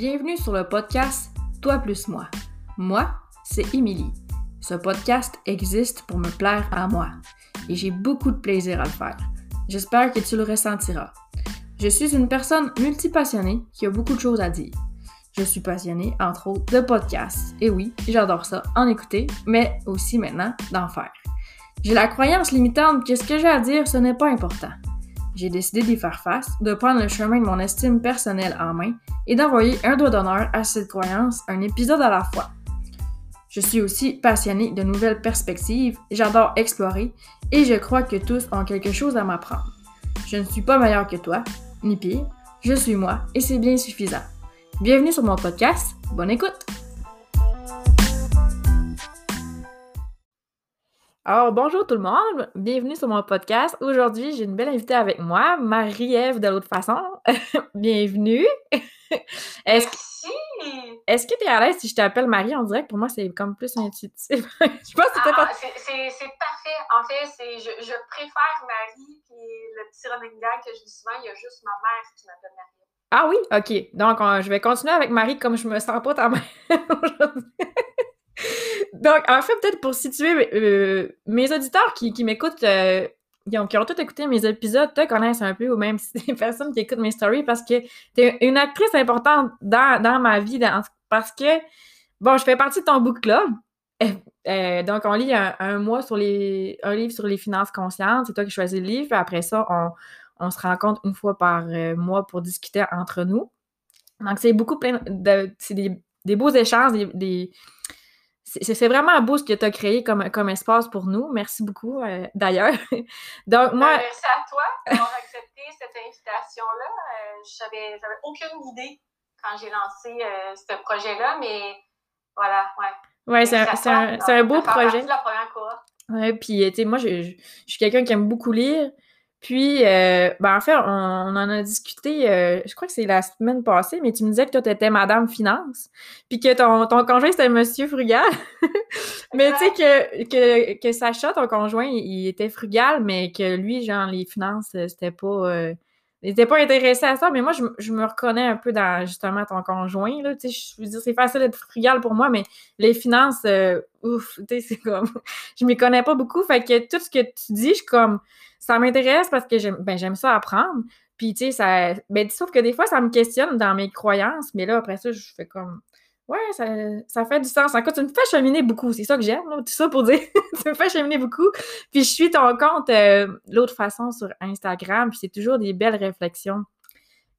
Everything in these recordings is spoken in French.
Bienvenue sur le podcast Toi plus moi. Moi, c'est Émilie. Ce podcast existe pour me plaire à moi et j'ai beaucoup de plaisir à le faire. J'espère que tu le ressentiras. Je suis une personne multipassionnée qui a beaucoup de choses à dire. Je suis passionnée, entre autres, de podcasts. Et oui, j'adore ça, en écouter, mais aussi maintenant d'en faire. J'ai la croyance limitante que ce que j'ai à dire, ce n'est pas important. J'ai décidé d'y faire face, de prendre le chemin de mon estime personnelle en main et d'envoyer un doigt d'honneur à cette croyance, un épisode à la fois. Je suis aussi passionnée de nouvelles perspectives, j'adore explorer et je crois que tous ont quelque chose à m'apprendre. Je ne suis pas meilleure que toi, ni pire, je suis moi et c'est bien suffisant. Bienvenue sur mon podcast, bonne écoute! Alors, bonjour tout le monde, bienvenue sur mon podcast. Aujourd'hui, j'ai une belle invitée avec moi, Marie-Ève de l'autre façon. bienvenue! Est-ce est-ce que tu es à l'aise si je t'appelle Marie? Dirait que pour moi, c'est comme plus intuitif. je pense que c'était pas... Ah, c'est parfait. En fait, je, je préfère Marie, puis le petit running gag que je dis souvent, il y a juste ma mère qui m'appelle Marie. Ah oui? OK. Donc, je vais continuer avec Marie comme je me sens pas ta mère aujourd'hui. Donc, en fait, peut-être pour situer euh, mes auditeurs qui, qui m'écoutent, euh, qui, ont, tous écouté mes épisodes, te connaissent un peu, ou même des personnes qui écoutent mes stories, parce que tu es une actrice importante dans, ma vie, parce que, bon, je fais partie de ton book club. Euh, donc, on lit un, mois sur les, un livre sur les finances conscientes. C'est toi qui choisis le livre. Après ça, on, se rencontre une fois par mois pour discuter entre nous. Donc, c'est beaucoup plein de. C'est des, beaux échanges, des c'est vraiment beau ce que tu as créé comme, comme espace pour nous. Merci beaucoup, euh, d'ailleurs. Donc, moi. Ben, merci à toi d'avoir accepté cette invitation-là. Euh, Je n'avais aucune idée quand j'ai lancé euh, ce projet-là, mais voilà, ouais. Oui, c'est un, un, beau projet. C'est la première fois. Oui, puis, tu sais, moi, je, je suis quelqu'un qui aime beaucoup lire. Puis, euh, ben en fait, on, en a discuté, euh, je crois que c'est la semaine passée, mais tu me disais que toi, tu étais Madame Finance, puis que ton, ton conjoint, c'était Monsieur Frugal. mais tu sais que, que, que Sacha, ton conjoint, il, était frugal, mais que lui, genre, les finances, euh, c'était pas... il n'était pas intéressé à ça, mais moi, je, je, me reconnais un peu dans, justement, ton conjoint, là, tu sais, je veux dire, c'est facile d'être frugal pour moi, mais les finances, ouf, tu sais, c'est comme... je m'y connais pas beaucoup, fait que tout ce que tu dis, je suis comme ça m'intéresse parce que j'aime ben, ça apprendre. Puis, tu sais, ça. Ben, sauf que des fois, ça me questionne dans mes croyances, mais là, après ça, je fais comme. Ouais, ça, ça fait du sens. En tu me fais cheminer beaucoup. C'est ça que j'aime, tout ça pour dire. tu me fais cheminer beaucoup. Puis, je suis ton compte euh, l'autre façon sur Instagram, puis c'est toujours des belles réflexions.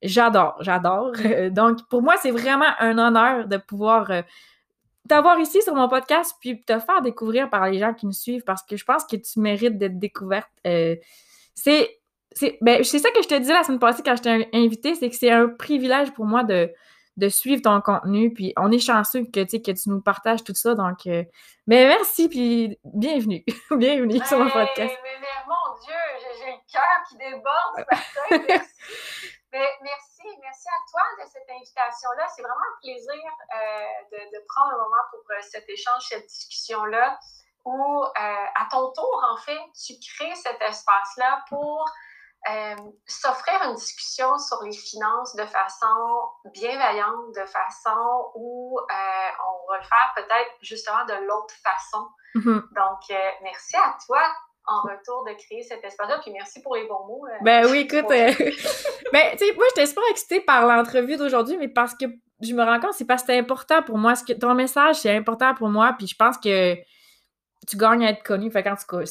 J'adore, j'adore. Donc, pour moi, c'est vraiment un honneur de pouvoir. Euh, t'avoir ici sur mon podcast, puis te faire découvrir par les gens qui me suivent, parce que je pense que tu mérites d'être découverte. Euh, c'est c'est ben, ça que je te disais la semaine passée quand je t'ai invité, c'est que c'est un privilège pour moi de, de suivre ton contenu. Puis on est chanceux que, que tu nous partages tout ça. Donc, mais euh, ben, merci, puis bienvenue. bienvenue sur mon podcast. Mais, mais, mon Dieu, j'ai le cœur qui déborde ce Mais merci, merci à toi de cette invitation-là. C'est vraiment un plaisir euh, de, prendre un moment pour euh, cet échange, cette discussion-là, où euh, à ton tour, en fait, tu crées cet espace-là pour s'offrir une discussion sur les finances de façon bienveillante, de façon où on va le faire peut-être justement de l'autre façon. Mm-hmm. Donc, merci à toi en retour de créer cet espace-là. Puis merci pour les bons mots. Euh, ben oui, écoute. Euh, ben, tu sais, moi, j'étais super excitée par l'entrevue d'aujourd'hui, mais parce que je me rends compte, c'est parce que c'est important pour moi. Ce que, ton message, c'est important pour moi. Puis je pense que tu gagnes à être connu. Fait tout cas,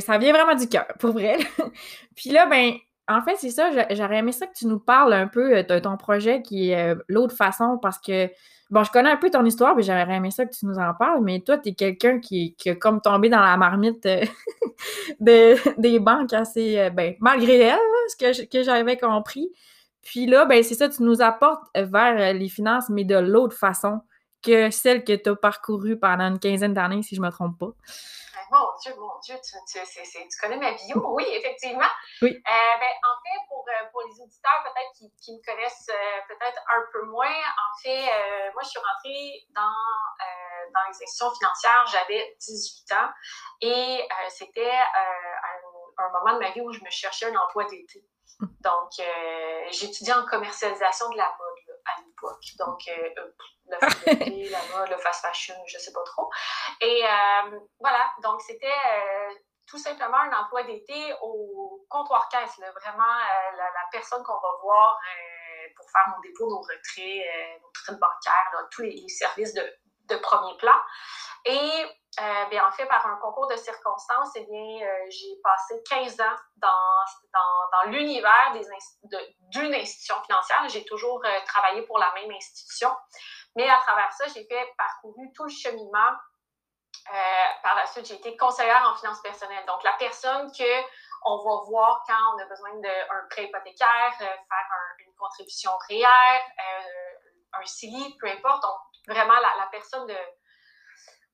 ça vient vraiment du cœur, pour vrai. puis là, ben, en fait, c'est ça. J'aurais aimé ça que tu nous parles un peu euh, de ton projet qui est l'autre façon parce que Bon, je connais un peu ton histoire, mais j'aurais aimé ça que tu nous en parles, mais toi, tu es quelqu'un qui, qui a comme tombé dans la marmite euh, des banques assez, euh, ben, malgré elle, ce que, j'avais compris. Puis là, ben, c'est ça, tu nous apportes vers euh, les finances, mais de l'autre façon que celle que tu as parcourue pendant une quinzaine d'années, si je ne me trompe pas. Mon Dieu, mon Dieu, tu, tu, tu connais ma bio, oui, effectivement. Oui. Euh, ben, en fait, pour, euh, pour les auditeurs peut-être qui, qui, me connaissent euh, peut-être un peu moins, en fait, moi, je suis rentrée dans, dans les institutions financières, j'avais 18 ans et c'était un, un, moment de ma vie où je me cherchais un emploi d'été. Hum. Donc, j'étudiais en commercialisation de la mode l'époque. Donc, la fidélité, la mode, le fast fashion, je sais pas trop. Et voilà, donc c'était tout simplement un emploi d'été au comptoir caisse, vraiment la, personne qu'on va voir pour faire nos dépôts, nos retraits, nos retraits bancaires, tous les, services de, de premier plan. Et euh, bien, en fait, par un concours de circonstances, eh euh, j'ai passé 15 ans dans, dans, dans l'univers d'une institution financière. J'ai toujours euh, travaillé pour la même institution. Mais à travers ça, j'ai fait parcouru tout le cheminement. par la suite, j'ai été conseillère en finances personnelles. Donc, la personne que on va voir quand on a besoin d'un prêt hypothécaire, faire une contribution réelle, un CILI, peu importe. Vraiment la, la personne de,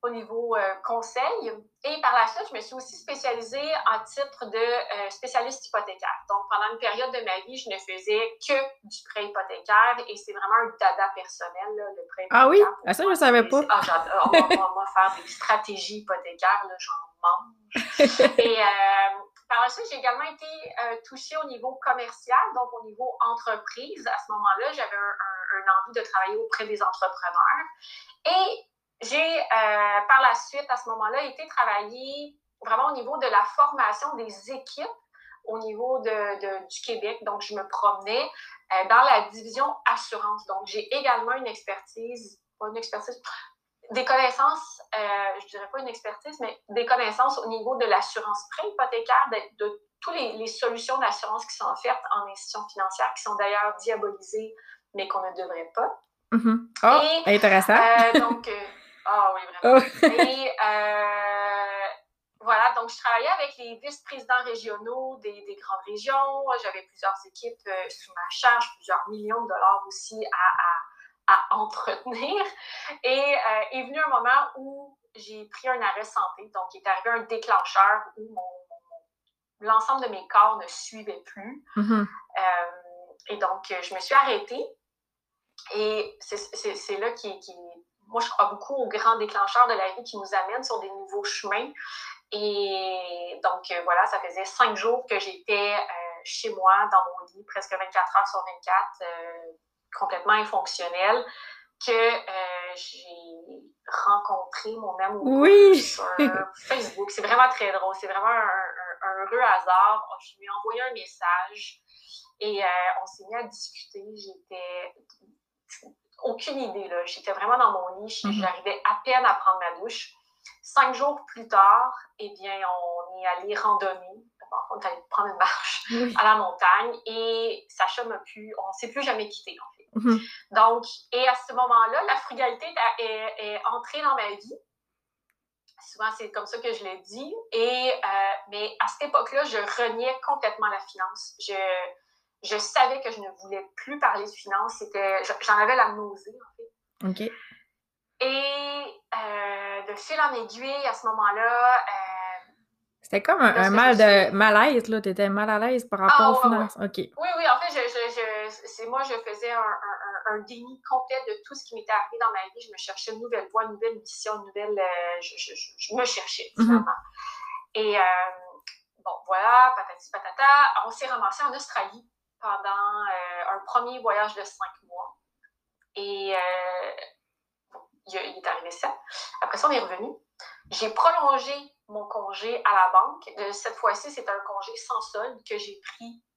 au niveau euh, conseil. Et par la suite, je me suis aussi spécialisée en titre de euh, spécialiste hypothécaire. Donc, pendant une période de ma vie, je ne faisais que du prêt hypothécaire et c'est vraiment un dada personnel, le prêt hypothécaire. Ah oui? Ah, ça, je ne savais pas. Ah, j'adore. moi, faire des stratégies hypothécaires, j'en mange. et euh, par la suite, j'ai également été touchée au niveau commercial, donc au niveau entreprise. À ce moment-là, j'avais un, un envie de travailler auprès des entrepreneurs. Et j'ai, euh, par la suite, à ce moment-là, été travailler vraiment au niveau de la formation des équipes au niveau de, du Québec. Donc, je me promenais euh, dans la division assurance. Donc, j'ai également une expertise, pas une expertise, des connaissances, euh, je dirais pas une expertise, mais des connaissances au niveau de l'assurance pré-hypothécaire, de, de toutes les, solutions d'assurance qui sont offertes en institution financière, qui sont d'ailleurs diabolisées, mais qu'on ne devrait pas. Mm-hmm. Oh, intéressant. donc, ah oui, vraiment. Oh. Et euh, voilà, donc je travaillais avec les vice-présidents régionaux des, des, grandes régions. J'avais plusieurs équipes euh, sous ma charge, plusieurs millions de dollars aussi à, à, entretenir. Et euh, est venu un moment où j'ai pris un arrêt santé. Donc, il est arrivé un déclencheur où mon, l'ensemble de mes corps ne suivait plus. Mm-hmm. et donc, je me suis arrêtée. Et c'est là qui, qui moi, je crois beaucoup aux grands déclencheurs de la vie qui nous amènent sur des nouveaux chemins. Et donc, euh, voilà, ça faisait cinq jours que j'étais euh, chez moi, dans mon lit, presque 24 heures sur 24, euh, complètement infonctionnelle, que j'ai rencontré mon amour sur Facebook. C'est vraiment très drôle. C'est vraiment un, heureux hasard. Je lui ai envoyé un message et on s'est mis à discuter. J'étais aucune idée. Là. J'étais vraiment dans mon lit. Mhm. J'arrivais à peine à prendre ma douche. Cinq jours plus tard, eh bien, on est allé randonner. on est allé prendre une marche à la montagne et Sacha m'a pu, on ne s'est plus jamais quitté en fait. Mhm. Donc, et à ce moment-là, la frugalité est, entrée dans ma vie. Souvent, c'est comme ça que je l'ai dit. Et, euh, mais à cette époque-là, je reniais complètement la finance. Je, je savais que je ne voulais plus parler de finances. C'était, j'en avais la nausée, en fait. OK. Et euh, de fil en aiguille, à ce moment-là. Euh, C'était comme un, mal de malaise, là. Tu étais mal à l'aise par rapport ah, aux finances. OK. Oui, oui, en fait, je, je, c'est moi, je faisais un, un, un, déni complet de tout ce qui m'était arrivé dans ma vie. Je me cherchais une nouvelle voie, une nouvelle mission, une nouvelle. Euh, je, je, me cherchais, mm-hmm. finalement. Et bon, voilà, patati patata. On s'est ramassé en Australie pendant euh, un premier voyage de cinq mois. Et euh, il, est arrivé ça. Après ça, on est revenu. J'ai prolongé mon congé à la banque. Cette fois-ci, c'est un congé sans solde que j'ai pris euh,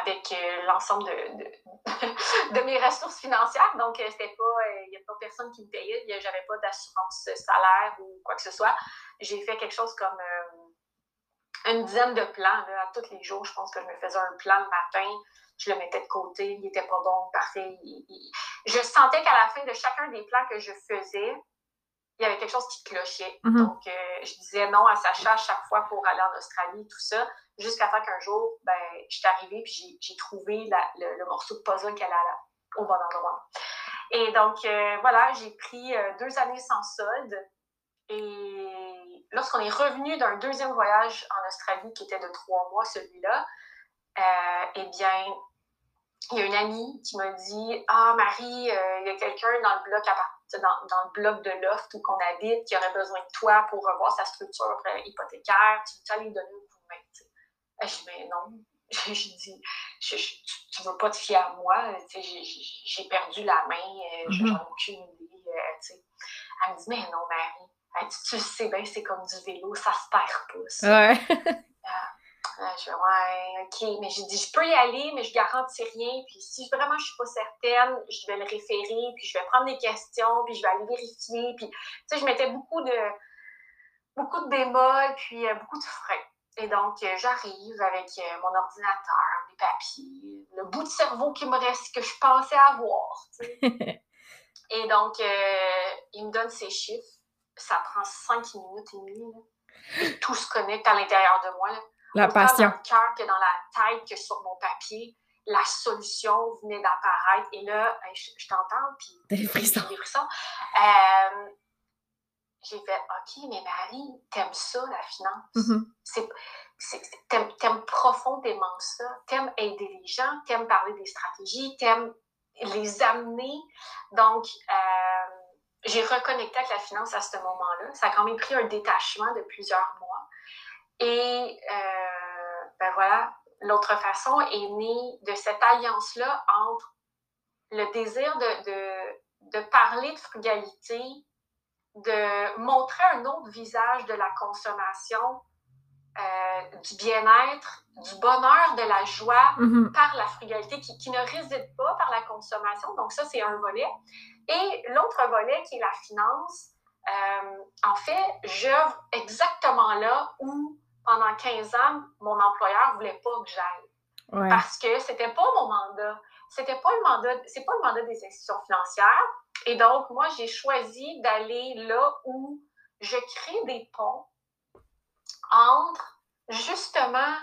avec l'ensemble de, de, mes ressources financières. Donc, c'était pas, il n'y a pas personne qui me payait. J'avais pas d'assurance salaire ou quoi que ce soit. J'ai fait quelque chose comme une dizaine de plans. à tous les jours, je pense que je me faisais un plan le matin, je le mettais de côté, il n'était pas bon, parfait. Je sentais qu'à la fin de chacun des plans que je faisais, il y avait quelque chose qui clochait. Mm-hmm. Donc, euh, je disais non à Sacha chaque fois pour aller en Australie, tout ça, jusqu'à temps qu'un jour, ben, je suis arrivée et j'ai trouvé le, morceau de puzzle qu'elle a au bon endroit. Et donc, euh, voilà, j'ai pris euh, deux années sans solde et lorsqu'on est revenu d'un deuxième voyage en Australie qui était de trois mois, celui-là, euh, eh bien, il y a une amie qui m'a dit Ah, Marie, il y a quelqu'un dans le bloc dans, dans, le bloc de loft où qu'on habite qui aurait besoin de toi pour revoir sa structure hypothécaire. Tu veux lui donner un coup de main. Je dis Mais non, j'ai dit, tu, ne veux pas te fier à moi, j'ai perdu la main, euh, je n'en ai aucune idée. Euh, elle me dit, mais non, Marie, elle dit, tu sais bien, c'est comme du vélo, ça se perd pas. Ça. Ouais. Ah, je ouais, OK, mais j'ai dit, je peux y aller, mais je garantis rien. Puis si vraiment je suis pas certaine, je vais le référer, puis je vais prendre des questions, puis je vais aller vérifier. Puis, tu sais, je mettais beaucoup de, beaucoup de bémols, puis euh, beaucoup de freins. Et donc, euh, j'arrive avec euh, mon ordinateur, mes papiers, le bout de cerveau qui me reste, que je pensais avoir. et donc, il me donne ses chiffres. Ça prend cinq minutes et demie. Tout se connecte à l'intérieur de moi. La passion. dans le cœur que dans la tête que sur mon papier. La solution venait d'apparaître. Et là, je, t'entends, puis... Des frissons. Des frissons. Euh, j'ai fait OK, mais Marie, t'aimes ça, la finance. Mm-hmm. t'aimes, profondément ça. T'aimes aider les gens, t'aimes parler des stratégies, t'aimes les amener. Donc, euh, j'ai reconnecté avec la finance à ce moment-là. Ça a quand même pris un détachement de plusieurs mois. Et euh, ben voilà, l'autre façon est née de cette alliance-là entre le désir de, de, de parler de frugalité de montrer un autre visage de la consommation, euh, du bien-être, du bonheur, de la joie mm-hmm. par la frugalité qui, qui, ne réside pas par la consommation. Donc ça, c'est un volet. Et l'autre volet qui est la finance, euh, en fait, j'œuvre exactement là où, pendant 15 ans, mon employeur ne voulait pas que j'aille. Parce que c'était pas mon mandat. C'était pas le mandat, c'est pas le mandat des institutions financières. Et donc, moi, j'ai choisi d'aller là où je crée des ponts entre justement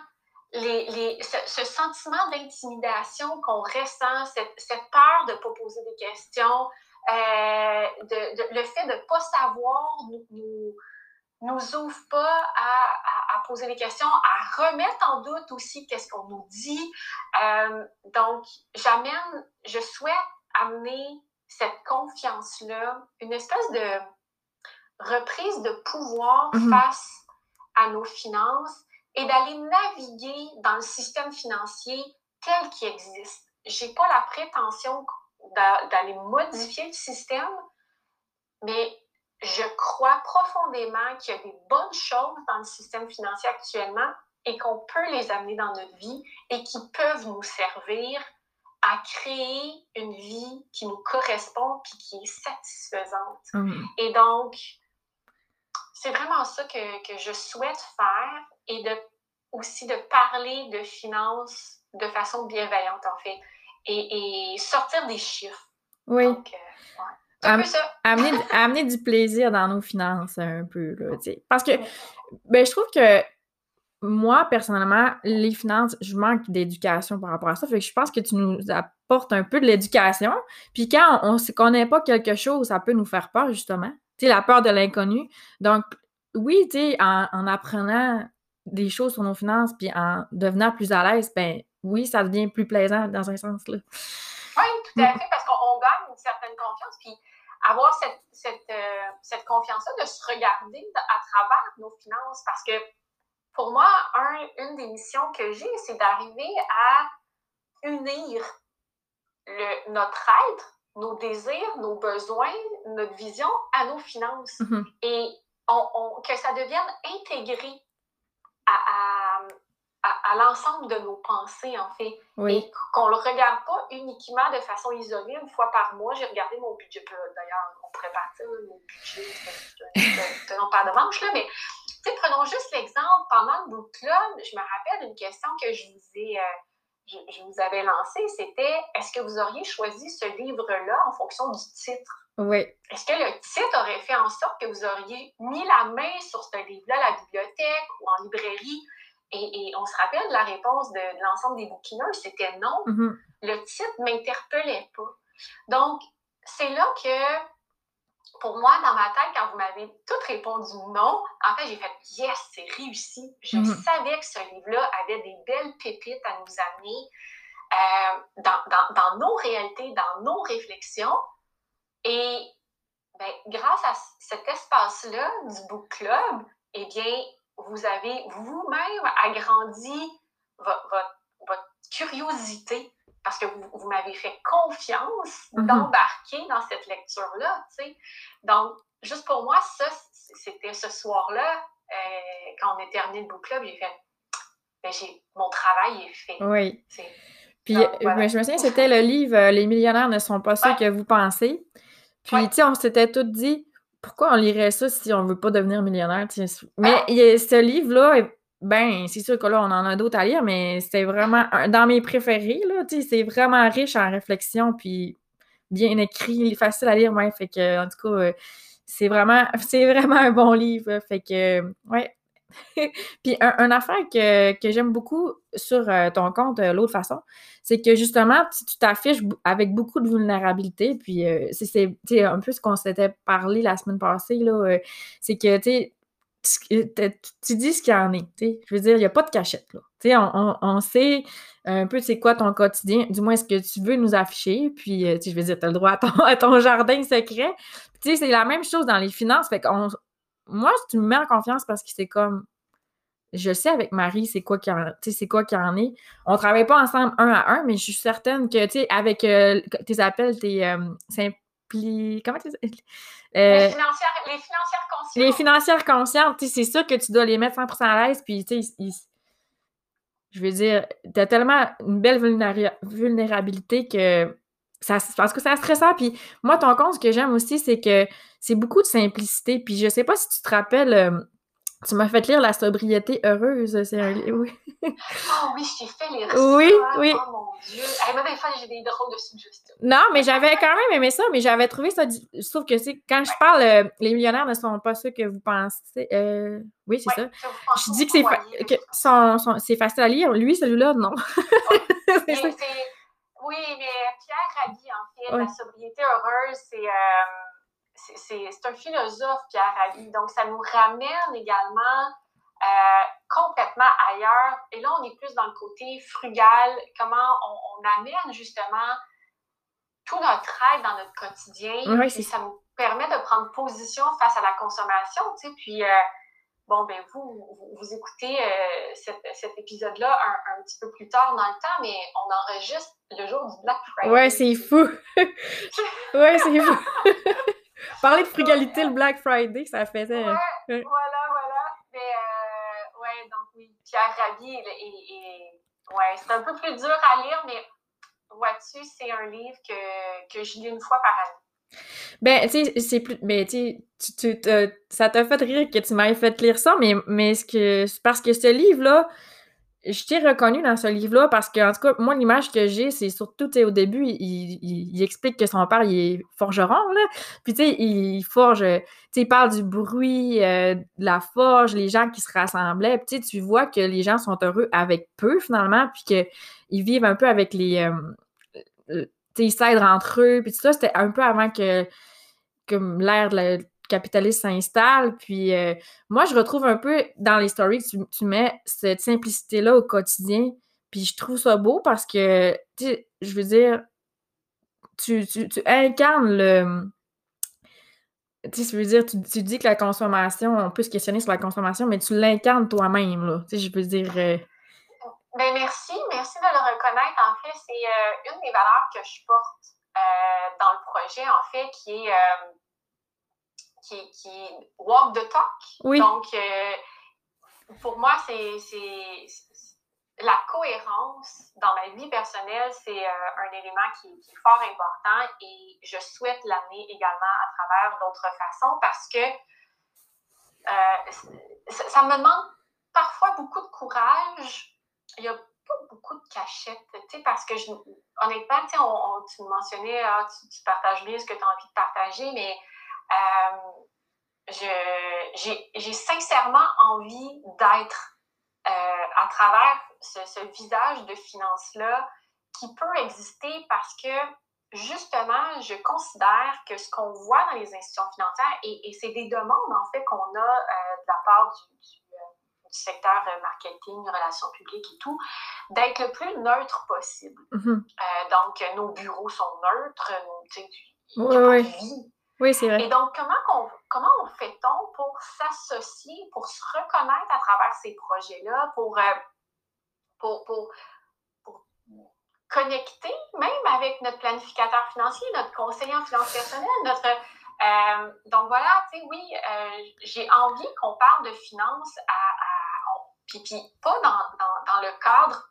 les, ce, sentiment d'intimidation qu'on ressent, cette, peur de ne pas poser des questions, euh, de, le fait de ne pas savoir nous, nous, nous ouvre pas à, à, poser des questions, à remettre en doute aussi qu'est-ce qu'on nous dit. Euh, donc, j'amène, je souhaite amener cette confiance-là, une espèce de reprise de pouvoir mhm. face à nos finances et d'aller naviguer dans le système financier tel qu'il existe. Je n'ai pas la prétention d'aller modifier le système, mais je crois profondément qu'il y a des bonnes choses dans le système financier actuellement et qu'on peut les amener dans notre vie et qui peuvent nous servir à créer une vie qui nous correspond puis qui est satisfaisante. Hum. Et donc, c'est vraiment ça que, que, je souhaite faire et de, aussi de parler de finances de façon bienveillante, en fait, et, et sortir des chiffres. Oui. Donc, euh, ouais. ça. Amener, amener, du plaisir dans nos finances un peu, là, Parce que, ben, je trouve que moi, personnellement, les finances, je manque d'éducation par rapport à ça. Je pense que tu nous apportes un peu de l'éducation. Puis quand on ne connaît pas quelque chose, ça peut nous faire peur, justement. Tu sais, la peur de l'inconnu. Donc, oui, tu sais, en, apprenant des choses sur nos finances, puis en devenant plus à l'aise, ben oui, ça devient plus plaisant dans un sens, là. Oui, tout à fait, parce qu'on gagne une certaine confiance. Puis avoir cette, cette, euh, cette confiance-là, de se regarder à travers nos finances, parce que pour moi, une des missions que j'ai, c'est d'arriver à unir le, notre être, nos désirs, nos besoins, notre vision à nos finances. Mm-hmm. Et on, que ça devienne intégré à, à, l'ensemble de nos pensées, en fait. Et qu'on ne le regarde pas uniquement de façon isolée une fois par mois. J'ai regardé mon budget. D'ailleurs, on pourrait partir mon budget. On parle de manche, là, mais prenons juste l'exemple, pendant le book club, je me rappelle une question que je vous ai, euh, je, vous avais lancée, c'était est-ce que vous auriez choisi ce livre-là en fonction du titre? Oui. Est-ce que le titre aurait fait en sorte que vous auriez mis la main sur ce livre-là à la bibliothèque ou en librairie? Et, on se rappelle la réponse de, l'ensemble des bouquineurs, c'était non. Mm-hmm. Le titre ne m'interpellait pas. Donc, c'est là que pour moi, dans ma tête, quand vous m'avez toutes répondu non, en fait, j'ai fait yes, c'est réussi. Je mhm. savais que ce livre-là avait des belles pépites à nous amener euh, dans, dans, nos réalités, dans nos réflexions. Et ben, grâce à cet espace-là du book club, eh bien, vous avez vous-même agrandi votre, curiosité, parce que vous, m'avez fait confiance Mhm. d'embarquer dans cette lecture-là. Donc, juste pour moi, ça, c'était ce soir-là, euh, quand on est terminé le book club, j'ai fait, ben, mon travail est fait. Oui. Puis, Donc, voilà. je me souviens, c'était le livre Les millionnaires ne sont pas ceux Ouais. que vous pensez. Puis, Ouais. tu sais, on s'était tous dit, pourquoi on lirait ça si on veut pas devenir millionnaire? Ah. Mais il y a- ce livre-là, ben, c'est sûr que là, on en a d'autres à lire, mais c'était vraiment un- dans mes préférés, là. C'est vraiment riche en réflexion, puis bien écrit, facile à lire, ouais. Fait que, en tout cas, euh, c'est vraiment, c'est vraiment un bon livre. Fait que, ouais. Puis un, affaire que, que j'aime beaucoup sur euh, ton compte, euh, l'autre façon, c'est que justement, tu t'affiches avec beaucoup de vulnérabilité. Puis euh, c'est- un peu ce qu'on s'était parlé la semaine passée, là. c'est que, tu tu dis ce qu'il y en est. Je veux dire, il n'y a pas de cachette, là. On, on- on sait un peu c'est quoi ton quotidien, du moins ce que tu veux nous afficher. Puis, je veux dire, tu as le droit à ton, à ton jardin secret. C'est la même chose dans les finances. Fait qu'on moi, tu me mets en confiance parce que c'est comme. Je sais avec Marie, c'est quoi qu'il en, tu sais, c'est quoi qu'il y en est. On travaille pas ensemble un à un, mais je suis certaine que, tu sais, avec euh, tes appels, tes euh, simpli... Comment tu dis? Euh, les, financières, les financières conscientes. les financières conscientes, tu c'est sûr que tu dois les mettre 100% à l'aise, puis, tu sais, je veux dire, t'as tellement une belle vulnéra- vulnérabilité que ça, parce que c'est stressant. Puis moi, ton compte, ce que j'aime aussi, c'est que c'est beaucoup de simplicité. Puis je sais pas si tu te rappelles, euh, tu m'as fait lire La sobriété heureuse. C'est un livre, oui. Oh oui, je t'ai fait les Oui, oui. Oh mon Dieu. Hey, des fois, j'ai des drôles de suggestions. Non, mais j'avais quand même aimé ça, mais j'avais trouvé ça. Sauf que c'est quand je parle, euh, les millionnaires ne sont pas ceux que vous pensez. euh, oui, c'est ça. Ouais, Je dis que c'est fa- facile à lire. Lui, celui-là, non. C'est- Oui, mais Pierre Rabhi, en fait, la sobriété heureuse, c'est euh, c'est- un philosophe, Pierre Rabhi. Donc, ça nous ramène également euh, complètement ailleurs. Et là, on est plus dans le côté frugal, comment on, on amène justement tout notre aide dans notre quotidien. Puis c'est ça nous permet de prendre position face à la consommation, tu sais. Puis, euh, bon, ben vous, vous, vous écoutez euh, cet, cet épisode-là un, un petit peu plus tard dans le temps, mais on enregistre le jour du Black Friday. Ouais, c'est fou. ouais, c'est fou. Parler de frugalité le Black Friday, ça faisait. Ouais, Ouais. voilà, voilà. Mais, euh, ouais, donc oui, Pierre Rabhi, est- ouais, c'est un peu plus dur à lire, mais vois-tu, c'est un livre que, que je lis une fois par année. Ben, tu sais, c'est plus. Ben, tu te- ça t'a fait rire que tu m'aies fait lire ça, mais, mais parce que ce livre-là, je t'ai reconnu dans ce livre-là parce que, en tout cas, moi, l'image que j'ai, c'est surtout, tu sais, au début, il, il- explique que son père, il est forgeron, là. Puis, tu sais, il forge, euh, tu sais, il parle du bruit, euh, de la forge, les gens qui se rassemblaient. Puis, tu vois que les gens sont heureux avec peu, finalement, puis qu'ils vivent un peu avec les. euh, euh, ils s'aident entre eux, puis tout ça, c'était un peu avant que l'ère de la capitaliste s'installe. Puis euh, moi, je retrouve un peu dans les stories que tu, mets cette simplicité-là au quotidien. Puis je trouve ça beau parce que, tu sais, je veux dire, tu, tu, tu incarnes le. Tu sais, je veux dire, tu, tu dis que la consommation, on peut se questionner sur la consommation, mais tu l'incarnes toi-même, là. Tu sais, je veux dire. euh, Ben merci, merci de le reconnaître. En fait, c'est euh, une des valeurs que je porte euh, dans le projet, en fait, qui est, euh, qui, qui walk the talk. Oui. Donc, pour moi, c'est la cohérence dans ma vie personnelle, c'est un élément qui, qui est fort important et je souhaite l'amener également à travers d'autres façons parce que ça, ça me demande parfois beaucoup de courage. Il n'y a pas beaucoup de cachettes, tu sais, parce que honnêtement, tu sais, on, mentionnais, ah, tu, partages bien ce que tu as envie de partager, mais euh, j'ai sincèrement envie d'être euh, à travers ce, visage de finance-là qui peut exister parce que justement, je considère que ce qu'on voit dans les institutions financières, et, c'est des demandes en fait qu'on a euh, de la part du, du secteur euh, marketing, relations publiques et tout, d'être le plus neutre possible. mhm. Euh, donc, euh, nos bureaux sont neutres, nos- tu sais, il n'y a pas ouais. de vie. Oui, c'est vrai. Et donc, comment, qu'on- comment on fait-on pour s'associer, pour se reconnaître à travers ces projets-là, pour, pour, pour, pour connecter même avec notre planificateur financier, notre conseiller en finances personnelles, notre... Euh, donc voilà, tu sais, oui, euh, j'ai envie qu'on parle de finances à... puis, puis, pas dans, dans, dans, le cadre,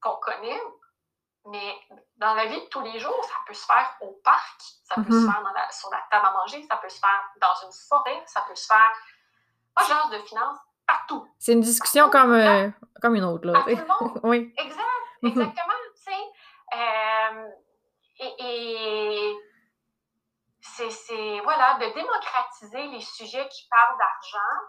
qu'on connaît, mais dans la vie de tous les jours, ça peut se faire au parc, ça peut se mm-hmm. faire dans la, sur la table à manger, ça peut se faire dans une forêt, ça peut se faire... Pas genre de finances, partout. C'est une discussion comme, euh, comme une autre, là. tout le monde. oui. Exact. Mhm. Exactement, tu sais. Euh, et, c'est, voilà, de démocratiser les sujets qui parlent d'argent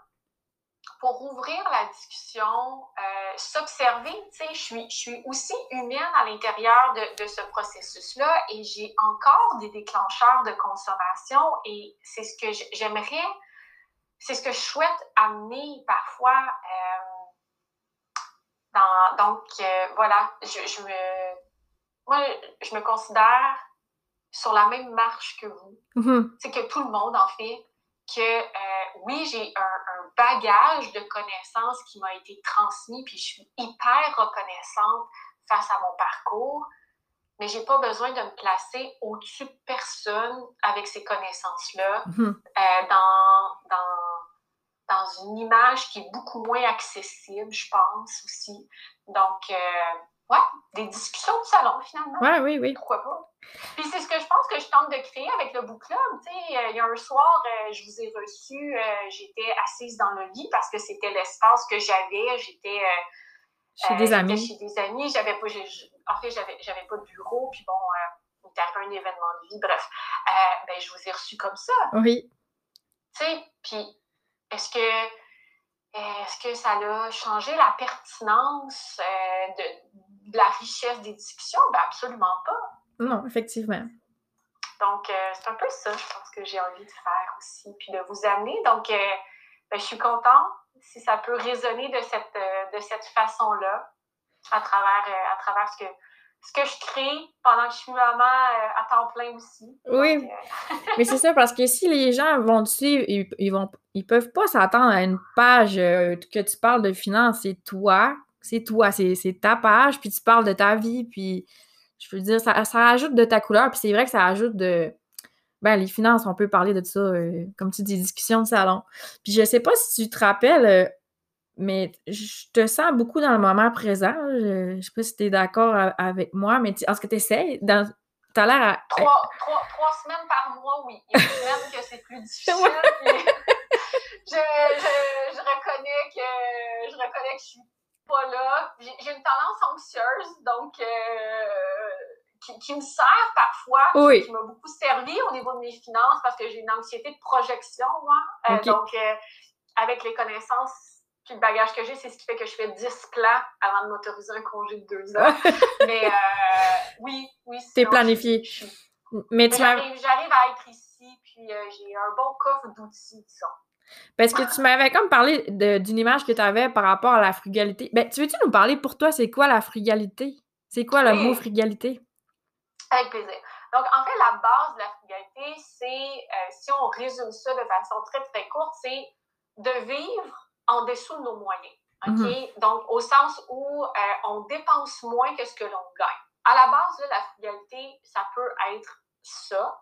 pour ouvrir la discussion, euh, s'observer, tu sais, je suis, je suis aussi humaine à l'intérieur de, de ce processus-là et j'ai encore des déclencheurs de consommation et c'est ce que j'aimerais, c'est ce que je souhaite amener parfois. Euh, donc, euh, voilà, je, me, moi, je me considère sur la même marche que vous. Mm-hmm. C'est que tout le monde, en fait, que euh, oui, j'ai un, bagage de connaissances qui m'a été transmis, puis je suis hyper reconnaissante face à mon parcours, mais j'ai pas besoin de me placer au-dessus de personne avec ces connaissances-là mm-hmm. euh, dans, dans dans une image qui est beaucoup moins accessible, je pense aussi. Donc, euh, ouais, des discussions de salon finalement. Ouais, oui, oui. Pourquoi pas? Puis c'est ce que je pense que je tente de créer avec le book club. Euh, il y a un soir, euh, je vous ai reçu, j'étais assise dans le lit parce que c'était l'espace que j'avais. J'étais chez des amis. Chez des amis. J'avais pas, en fait, j'avais, pas de bureau. Puis bon, il arrivé un événement de vie. Bref, ben, je vous ai reçu comme ça. Oui. Tu sais, puis est-ce que, est que ça a changé la pertinence euh, de, la richesse des discussions? Ben absolument pas. Non, effectivement. Donc, euh, c'est un peu ça, je pense, que j'ai envie de faire aussi, puis de vous amener. Donc, euh, ben, je suis contente si ça peut résonner de cette, de cette façon-là, à travers, à travers ce que, ce que je crée pendant que je suis maman euh, à temps plein aussi. Oui. Euh, mais c'est ça, parce que si les gens vont dessus, ils, ils vont ils peuvent pas s'attendre à une page euh, que tu parles de finances, c'est toi, c'est toi, c'est ta page, puis tu parles de ta vie, puis je veux dire, ça, ça ajoute de ta couleur, puis c'est vrai que ça ajoute de. Ben, les finances, on peut parler de ça, comme tu dis, discussion de salon. Puis je sais pas si tu te rappelles, mais je te sens beaucoup dans le moment présent. Je, ne sais pas si tu es d'accord avec moi, mais est-ce que tu essaies? Dans, as l'air à. Trois, trois, trois, semaines par mois, oui. Il y a des semaines que c'est plus difficile. je, je, je, reconnais que je reconnais que je suis pas là. J'ai une tendance anxieuse, donc euh, qui, qui, me sert parfois, qui m'a beaucoup servi au niveau de mes finances parce que j'ai une anxiété de projection, moi. Euh, donc, euh, avec les connaissances puis le bagage que j'ai, c'est ce qui fait que je fais 10 plans avant de m'autoriser un congé de deux ans. Mais euh, oui, oui. T'es planifié. Mais tu j'arrive, j'arrive à être ici, puis j'ai un bon coffre d'outils, disons. Parce que tu m'avais comme parlé d'une image que tu avais par rapport à la frugalité. Ben, tu veux-tu nous parler pour toi, c'est quoi la frugalité? C'est quoi le mot frugalité? Avec plaisir. Donc, en fait, la base de la frugalité, c'est, euh, si on résume ça de façon très, très courte, c'est de vivre en dessous de nos moyens. OK? Mhm. Donc, au sens où euh, on dépense moins que ce que l'on gagne. À la base, la frugalité, ça peut être ça.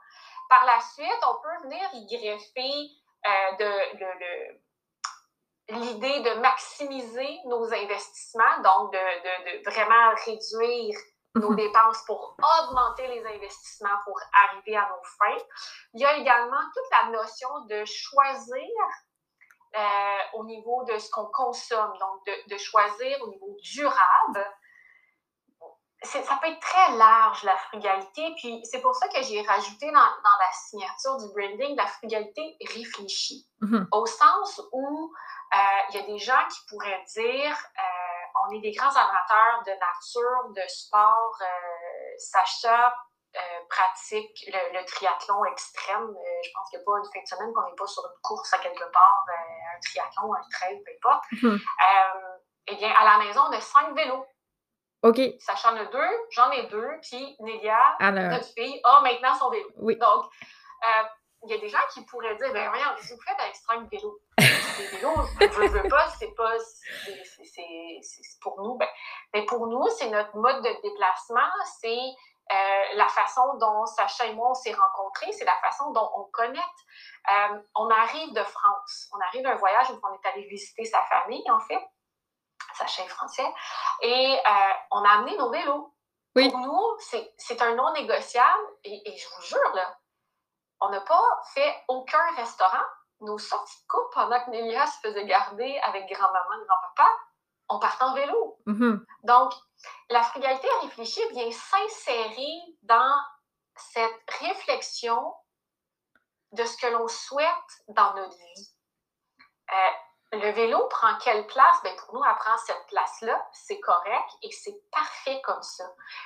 Par la suite, on peut venir y greffer euh, de, l'idée de maximiser nos investissements, donc de, vraiment réduire nos mhm. dépenses pour augmenter les investissements pour arriver à nos fins. Il y a également toute la notion de choisir euh, au niveau de ce qu'on consomme, donc de, choisir au niveau durable. Ça peut être très large, la frugalité. Puis c'est pour ça que j'ai rajouté dans, la signature du branding la frugalité réfléchie. Mm-hmm. Au sens où euh, il y a des gens qui pourraient dire euh, on est des grands amateurs de nature, de sport, Sacha euh, pratique le, triathlon extrême. Euh, je pense qu'il n'y a pas une fin de semaine qu'on n'est pas sur une course à quelque part, euh, un triathlon, un trail, peu importe. Mhm. eh bien, à la maison, on a cinq vélos. OK. Sacha en a deux, j'en ai deux, puis Nélia, notre fille, a maintenant son vélo. Oui. Donc, il y a des gens qui pourraient dire, ben voyons, que vous faites avec cinq vélos? Des vélos, je ne veux pas, c'est pas, c'est pour nous. Ben, Mais pour nous, c'est notre mode de déplacement, c'est euh, la façon dont Sacha et moi on s'est rencontrés, c'est la façon dont on connecte. Euh, on arrive de France, on arrive d'un voyage où on est allé visiter sa famille, en fait. Sacha est français. Et euh, on a amené nos vélos. Pour nous, c'est un non négociable. Et, et, je vous jure, là, on n'a pas fait aucun restaurant. Nos sorties de coupe pendant que Nélia se faisait garder avec grand-maman et grand-papa, on partait en vélo. Mm-hmm. Donc, la frugalité réfléchie vient s'insérer dans cette réflexion de ce que l'on souhaite dans notre vie. Euh, le vélo prend quelle place? Ben pour nous, elle prend cette place-là, c'est correct et c'est parfait comme ça.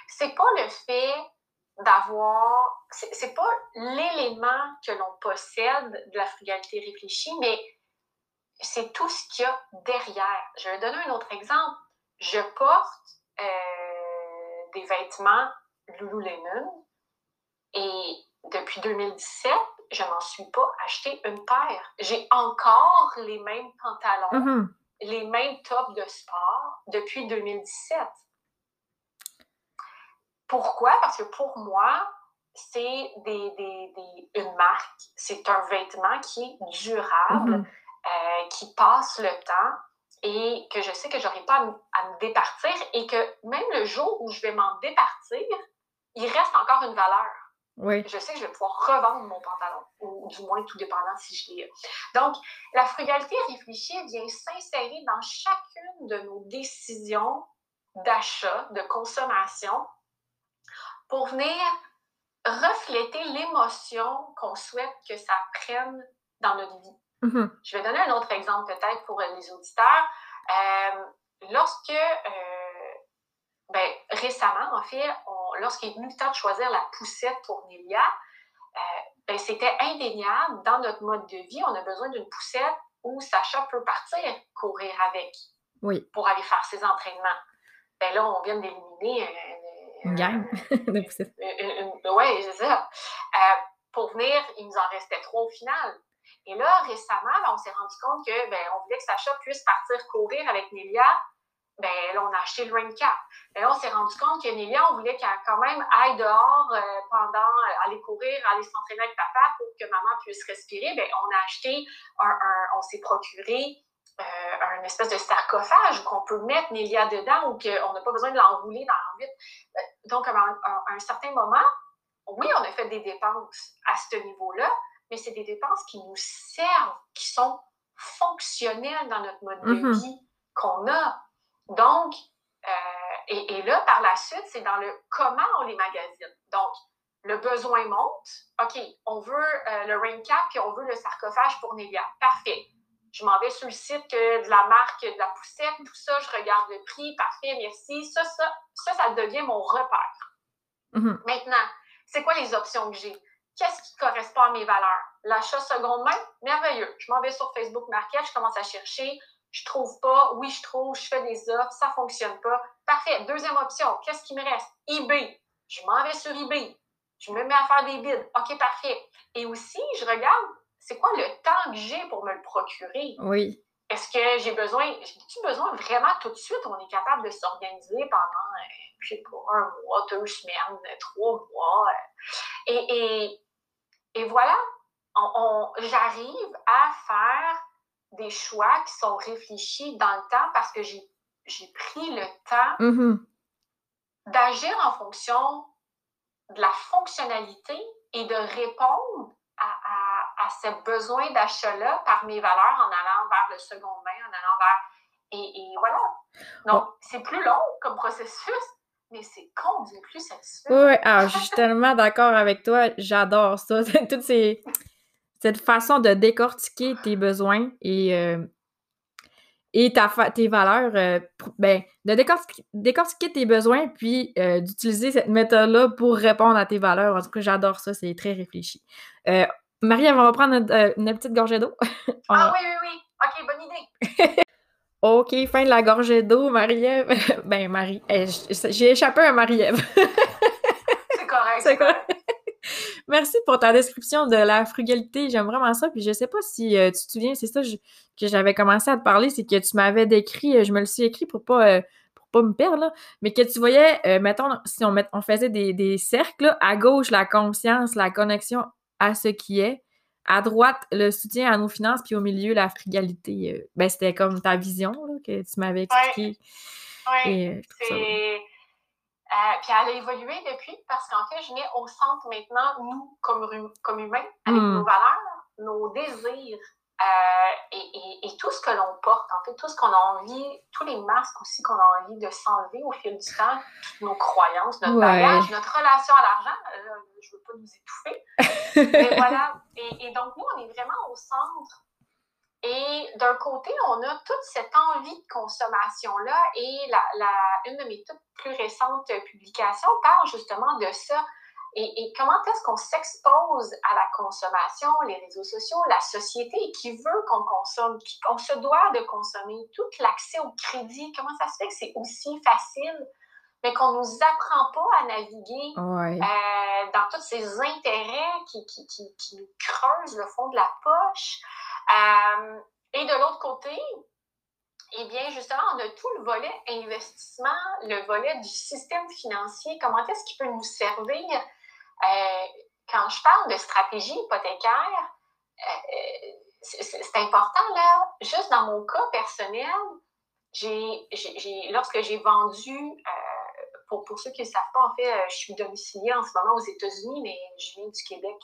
C'est pas le fait d'avoir, c'est pas l'élément que l'on possède de la frugalité réfléchie, mais c'est tout ce qu'il y a derrière. Je vais donner un autre exemple. Je porte euh, des vêtements Lululemon et depuis 2017, je m'en suis pas acheté une paire. J'ai encore les mêmes pantalons, mm-hmm. les mêmes tops de sport depuis 2017. Pourquoi? Parce que pour moi, c'est des, des, des, une marque, c'est un vêtement qui est durable, mm-hmm. euh, qui passe le temps et que je sais que j'aurai pas à, me départir et que même le jour où je vais m'en départir, il reste encore une valeur. Oui. Je sais que je vais pouvoir revendre mon pantalon, ou du moins tout dépendant si je l'ai. Donc, la frugalité réfléchie vient s'insérer dans chacune de nos décisions d'achat, de consommation, pour venir refléter l'émotion qu'on souhaite que ça prenne dans notre vie. Mm-hmm. Je vais donner un autre exemple peut-être pour les auditeurs. Euh, lorsque, euh, ben, récemment, en fait, lorsqu'il est venu le temps de choisir la poussette pour Nélia, euh, ben, c'était indéniable dans notre mode de vie. On a besoin d'une poussette où Sacha peut partir courir avec oui. pour aller faire ses entraînements. Ben là, on vient d'éliminer une gang de poussettes. Oui, c'est ça. pour venir, il nous en restait trois au final. Et là, récemment, on s'est rendu compte que ben, on voulait que Sacha puisse partir courir avec Nélia. Ben, là, on a acheté le rain cap. Ben, là, on s'est rendu compte que Nélia, on voulait qu'elle quand même aille dehors euh, pendant, euh, aller courir, aller s'entraîner avec papa pour que maman puisse respirer. Ben, on a acheté, un, on s'est procuré euh, un espèce de sarcophage qu'on peut mettre Nélia dedans ou qu'on n'a pas besoin de l'enrouler dans l'envite. Donc, à un certain moment, oui, on a fait des dépenses à ce niveau-là, mais c'est des dépenses qui nous servent, qui sont fonctionnelles dans notre mode de Mhm. vie qu'on a. Donc, euh, et, et là, par la suite, c'est dans le comment on les magasine. Donc, le besoin monte. OK, on veut euh, le rain cap puis on veut le sarcophage pour Nélia. Parfait. Je m'en vais sur le site que de la marque de la poussette, tout ça, je regarde le prix, parfait, merci. Ça, ça, ça, ça devient mon repère. Mhm. Maintenant, c'est quoi les options que j'ai? Qu'est-ce qui correspond à mes valeurs? L'achat seconde main, merveilleux. Je m'en vais sur Facebook Market, je commence à chercher, je trouve pas, oui, je trouve, je fais des offres, ça fonctionne pas. Parfait. Deuxième option, qu'est-ce qui me reste? eBay. Je m'en vais sur eBay. Je me mets à faire des bids. OK, parfait. Et aussi, je regarde, c'est quoi le temps que j'ai pour me le procurer? Oui. Est-ce que j'ai besoin, j'ai-tu besoin vraiment tout de suite? On est capable de s'organiser pendant, euh, je sais pas, un mois, deux semaines, trois mois. euh, et, et, et voilà, on, on- j'arrive à faire des choix qui sont réfléchis dans le temps parce que j'ai, pris le temps Mhm. d'agir en fonction de la fonctionnalité et de répondre à, à, à ce besoin d'achat-là par mes valeurs en allant vers le second main, en allant vers... Et, et voilà. Donc, c'est plus long comme processus, mais c'est combien plus satisfait. Oui, oui. Ah, je suis tellement d'accord avec toi. J'adore ça. Toutes ces... Cette façon de décortiquer tes besoins et, euh, et ta fa- tes valeurs. euh, ben, de décortiquer, décortiquer tes besoins puis euh, d'utiliser cette méthode-là pour répondre à tes valeurs. En tout cas, j'adore ça. C'est très réfléchi. Euh, Marie, elle va prendre une, une petite gorgée d'eau. Ah oui, oui, oui. OK, bonne idée. OK, fin de la gorgée d'eau, Marie-Ève. ben, Marie. eh, J'ai échappé à Marie-Ève. C'est correct. C'est correct. Merci pour ta description de la frugalité. J'aime vraiment ça. Puis je sais pas si euh, tu te souviens, c'est ça je- que j'avais commencé à te parler, c'est que tu m'avais décrit, euh, je me le suis écrit pour pas, euh, pour pas me perdre, là, mais que tu voyais, euh, mettons, si on, met, on faisait des, des cercles, à gauche, la conscience, la connexion à ce qui est, à droite, le soutien à nos finances, puis au milieu, la frugalité. Ben, c'était comme ta vision là, que tu m'avais expliqué. Oui, euh, c'est... Euh, puis elle a évolué depuis parce qu'en fait, je mets au centre maintenant, nous, comme, comme humains, avec hmm. nos valeurs, nos désirs, euh, et, et, tout ce que l'on porte, en fait, tout ce qu'on a envie, tous les masques aussi qu'on a envie de s'enlever au fil du temps, nos croyances, notre bagage, notre relation à l'argent, euh, je ne veux pas nous étouffer. mais voilà. Et, et, donc, nous, on est vraiment au centre. Et d'un côté, on a toute cette envie de consommation-là. Et la, la, une de mes toutes plus récentes publications parle justement de ça et, comment est-ce qu'on s'expose à la consommation, les réseaux sociaux, la société qui veut qu'on consomme, qu'on se doit de consommer, tout l'accès au crédit, comment ça se fait que c'est aussi facile, mais qu'on ne nous apprend pas à naviguer euh, dans tous ces intérêts qui, qui, qui, nous creusent le fond de la poche? Euh, et de l'autre côté, eh bien, justement, on a tout le volet investissement, le volet du système financier, comment est-ce qu'il peut nous servir? Euh, quand je parle de stratégie hypothécaire, euh, c'est important, là, juste dans mon cas personnel, j'ai, lorsque j'ai vendu, pour, pour, ceux qui ne savent pas, en fait, je suis domiciliée en ce moment aux États-Unis, mais je viens du Québec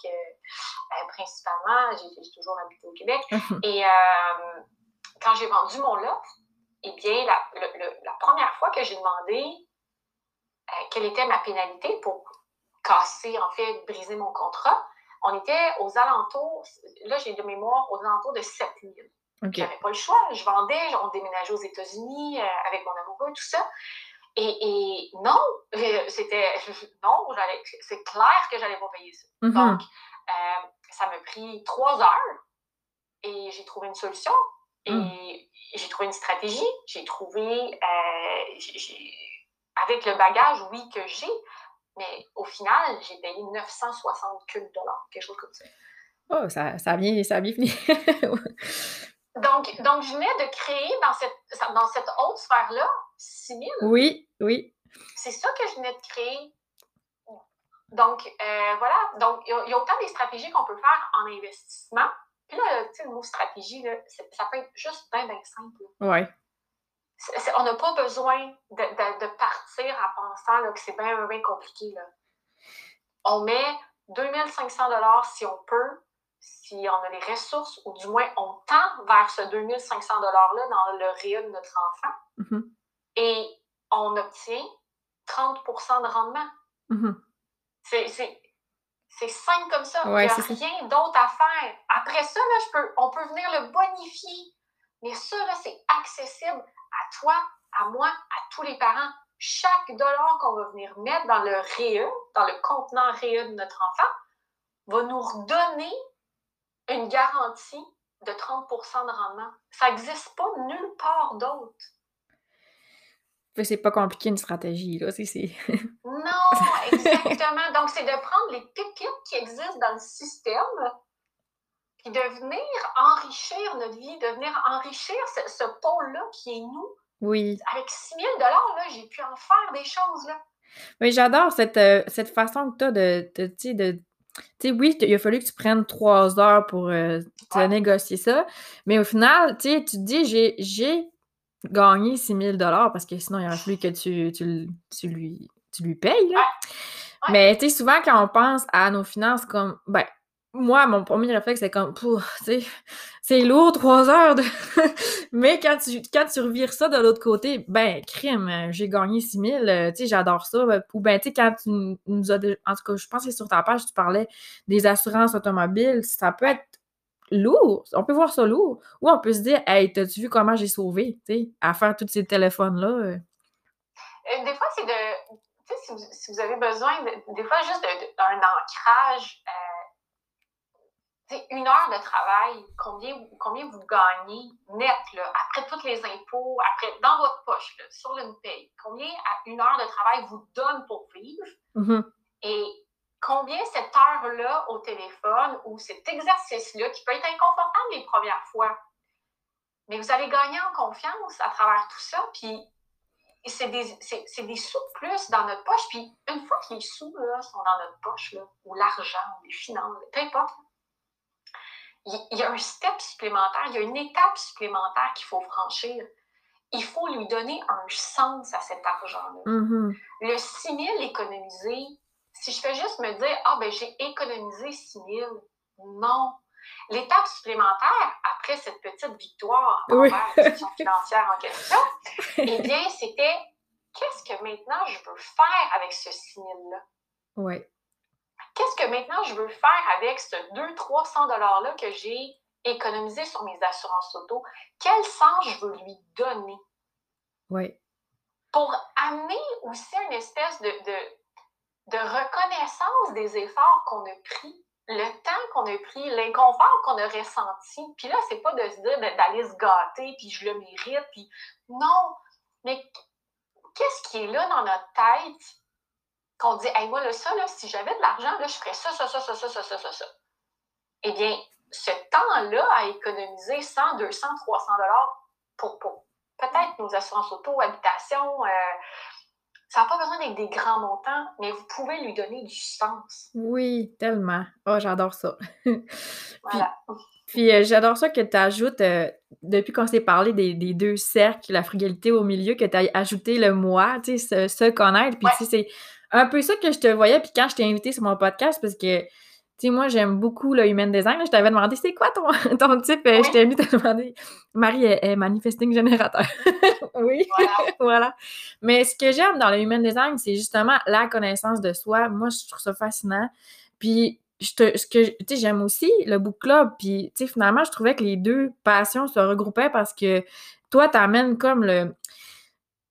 principalement. J'ai, toujours habité au Québec. Et quand j'ai vendu mon lot, eh bien, la, la première fois que j'ai demandé quelle était ma pénalité pour casser, en fait, briser mon contrat, on était aux alentours, là j'ai de mémoire, aux alentours de 7 000. Okay. J'avais pas le choix. Je vendais, on déménageait aux États-Unis euh, avec mon amoureux, tout ça. Et, non, euh, c'était non, c'est clair que j'allais pas payer ça. Mm-hmm. Donc, euh, ça m'a pris trois heures et j'ai trouvé une solution et mm. j'ai trouvé une stratégie. J'ai trouvé, avec le bagage, oui, que j'ai, mais au final, j'ai payé 960 dollars, quelque chose comme ça. Oh, ça, ça, a, bien, ça fini. donc, donc, je venais de créer dans cette, dans cette haute sphère-là 6 000. Oui, oui. C'est ça que je venais de créer. Donc, euh, voilà. Donc, il y, a autant des stratégies qu'on peut faire en investissement. Puis là, tu sais, le mot stratégie, là, ça peut être juste bien, bien simple. Oui on n'a pas besoin de, partir en pensant que c'est bien, bien compliqué. On met 2500 si on peut, si on a les ressources, ou du moins on tend vers ce 2500 $-là dans le réel de notre enfant, mm-hmm. Et on obtient 30% de rendement. Mm-hmm. C'est simple comme ça. Il n'y a rien d'autre à faire. Après ça, là, je peux, on peut venir le bonifier. Mais ça, c'est accessible à toi, à moi, à tous les parents. Chaque dollar qu'on va venir mettre dans le REE, dans le contenant REE de notre enfant, va nous redonner une garantie de 30% de rendement. Ça n'existe pas nulle part d'autre. C'est pas compliqué une stratégie, là. non, exactement. Donc, c'est de prendre les pépites qui existent dans le système puis de venir enrichir notre vie, de venir enrichir ce, pôle-là qui est nous. Oui. Avec 6 000 là, j'ai pu en faire des choses, là. Oui, j'adore cette, euh, cette façon que tu as de, de, de tu sais, oui, il a fallu que tu prennes trois heures pour euh, te négocier ça, mais au final, tu te dis, j'ai gagné 6 000 parce que sinon, il aurait fallu que tu, tu, tu, lui, tu lui payes, là. Mais, tu sais, souvent, quand on pense à nos finances comme, ben, moi, mon premier réflexe, c'est comme, c'est lourd, trois heures. De... Mais quand tu, quand tu revires ça de l'autre côté, ben, crime, j'ai gagné 6 000, euh, tu sais, j'adore ça. Ou ben, tu sais, quand tu nous as, en tout cas, je pense que sur ta page, tu parlais des assurances automobiles, ça peut être lourd. On peut voir ça lourd. Ou on peut se dire, hey, t'as-tu vu comment j'ai sauvé, tu sais, à faire tous ces téléphones-là? Euh? Euh, des fois, c'est de, tu sais, si, vous avez besoin, des fois, juste d'un ancrage une heure de travail, combien, combien vous gagnez net, là, après tous les impôts, après dans votre poche, sur une paye, combien à une heure de travail vous donne pour vivre? Mm-hmm. et combien cette heure-là au téléphone ou cet exercice-là, qui peut être inconfortable les premières fois, mais vous allez gagner en confiance à travers tout ça, puis c'est des, des, sous de plus dans notre poche. Puis une fois que les sous là, sont dans notre poche, là, ou l'argent, ou les finances, peu importe, il y a un step supplémentaire, il y a une étape supplémentaire qu'il faut franchir. Il faut lui donner un sens à cet argent-là. Mm-hmm. Le 6 000 économisé, si je fais juste me dire, ah, ben j'ai économisé 6 000, non. L'étape supplémentaire, après cette petite victoire oui. la question financière en question, eh bien, c'était qu'est-ce que maintenant je veux faire avec ce 6 000-là? Oui. Qu'est-ce que maintenant je veux faire avec ce 200-300 $-là que j'ai économisé sur mes assurances auto? Quel sens je veux lui donner? Oui. Pour amener aussi une espèce de, de, de reconnaissance des efforts qu'on a pris le temps qu'on a pris, l'inconfort qu'on a ressenti. Puis là, c'est pas de se dire d'aller se gâter, puis je le mérite, puis non. Mais qu'est-ce qui est là dans notre tête qu'on dit, hey, moi, là, ça, là, si j'avais de l'argent, là, je ferais ça, ça, ça, ça, ça, ça, ça, ça. Eh bien, ce temps-là à économiser 100, 200, 300 dollars pour, pour peut-être nos assurances auto, habitation, euh, ça n'a pas besoin d'être des grands montants, mais vous pouvez lui donner du sens. Oui, tellement. Oh, j'adore ça. voilà. Puis, euh, j'adore ça que tu ajoutes, euh, depuis qu'on s'est parlé des, deux cercles, la frugalité au milieu, que tu as ajouté le moi, tu sais, se, connaître. Puis, tu sais, c'est un peu ça que je te voyais. Puis, quand je t'ai invité sur mon podcast, parce que sais, moi, j'aime beaucoup le human design. je t'avais demandé, c'est quoi ton, ton type? Euh, je t'ai mis te demander. Marie est, manifesting générateur. oui, voilà. Mais ce que j'aime dans le human design, c'est justement la connaissance de soi. Moi, je trouve ça fascinant. Puis, je te, ce que, tu sais, j'aime aussi le book club. Puis, tu sais, finalement, je trouvais que les deux passions se regroupaient parce que toi, tu amènes comme le,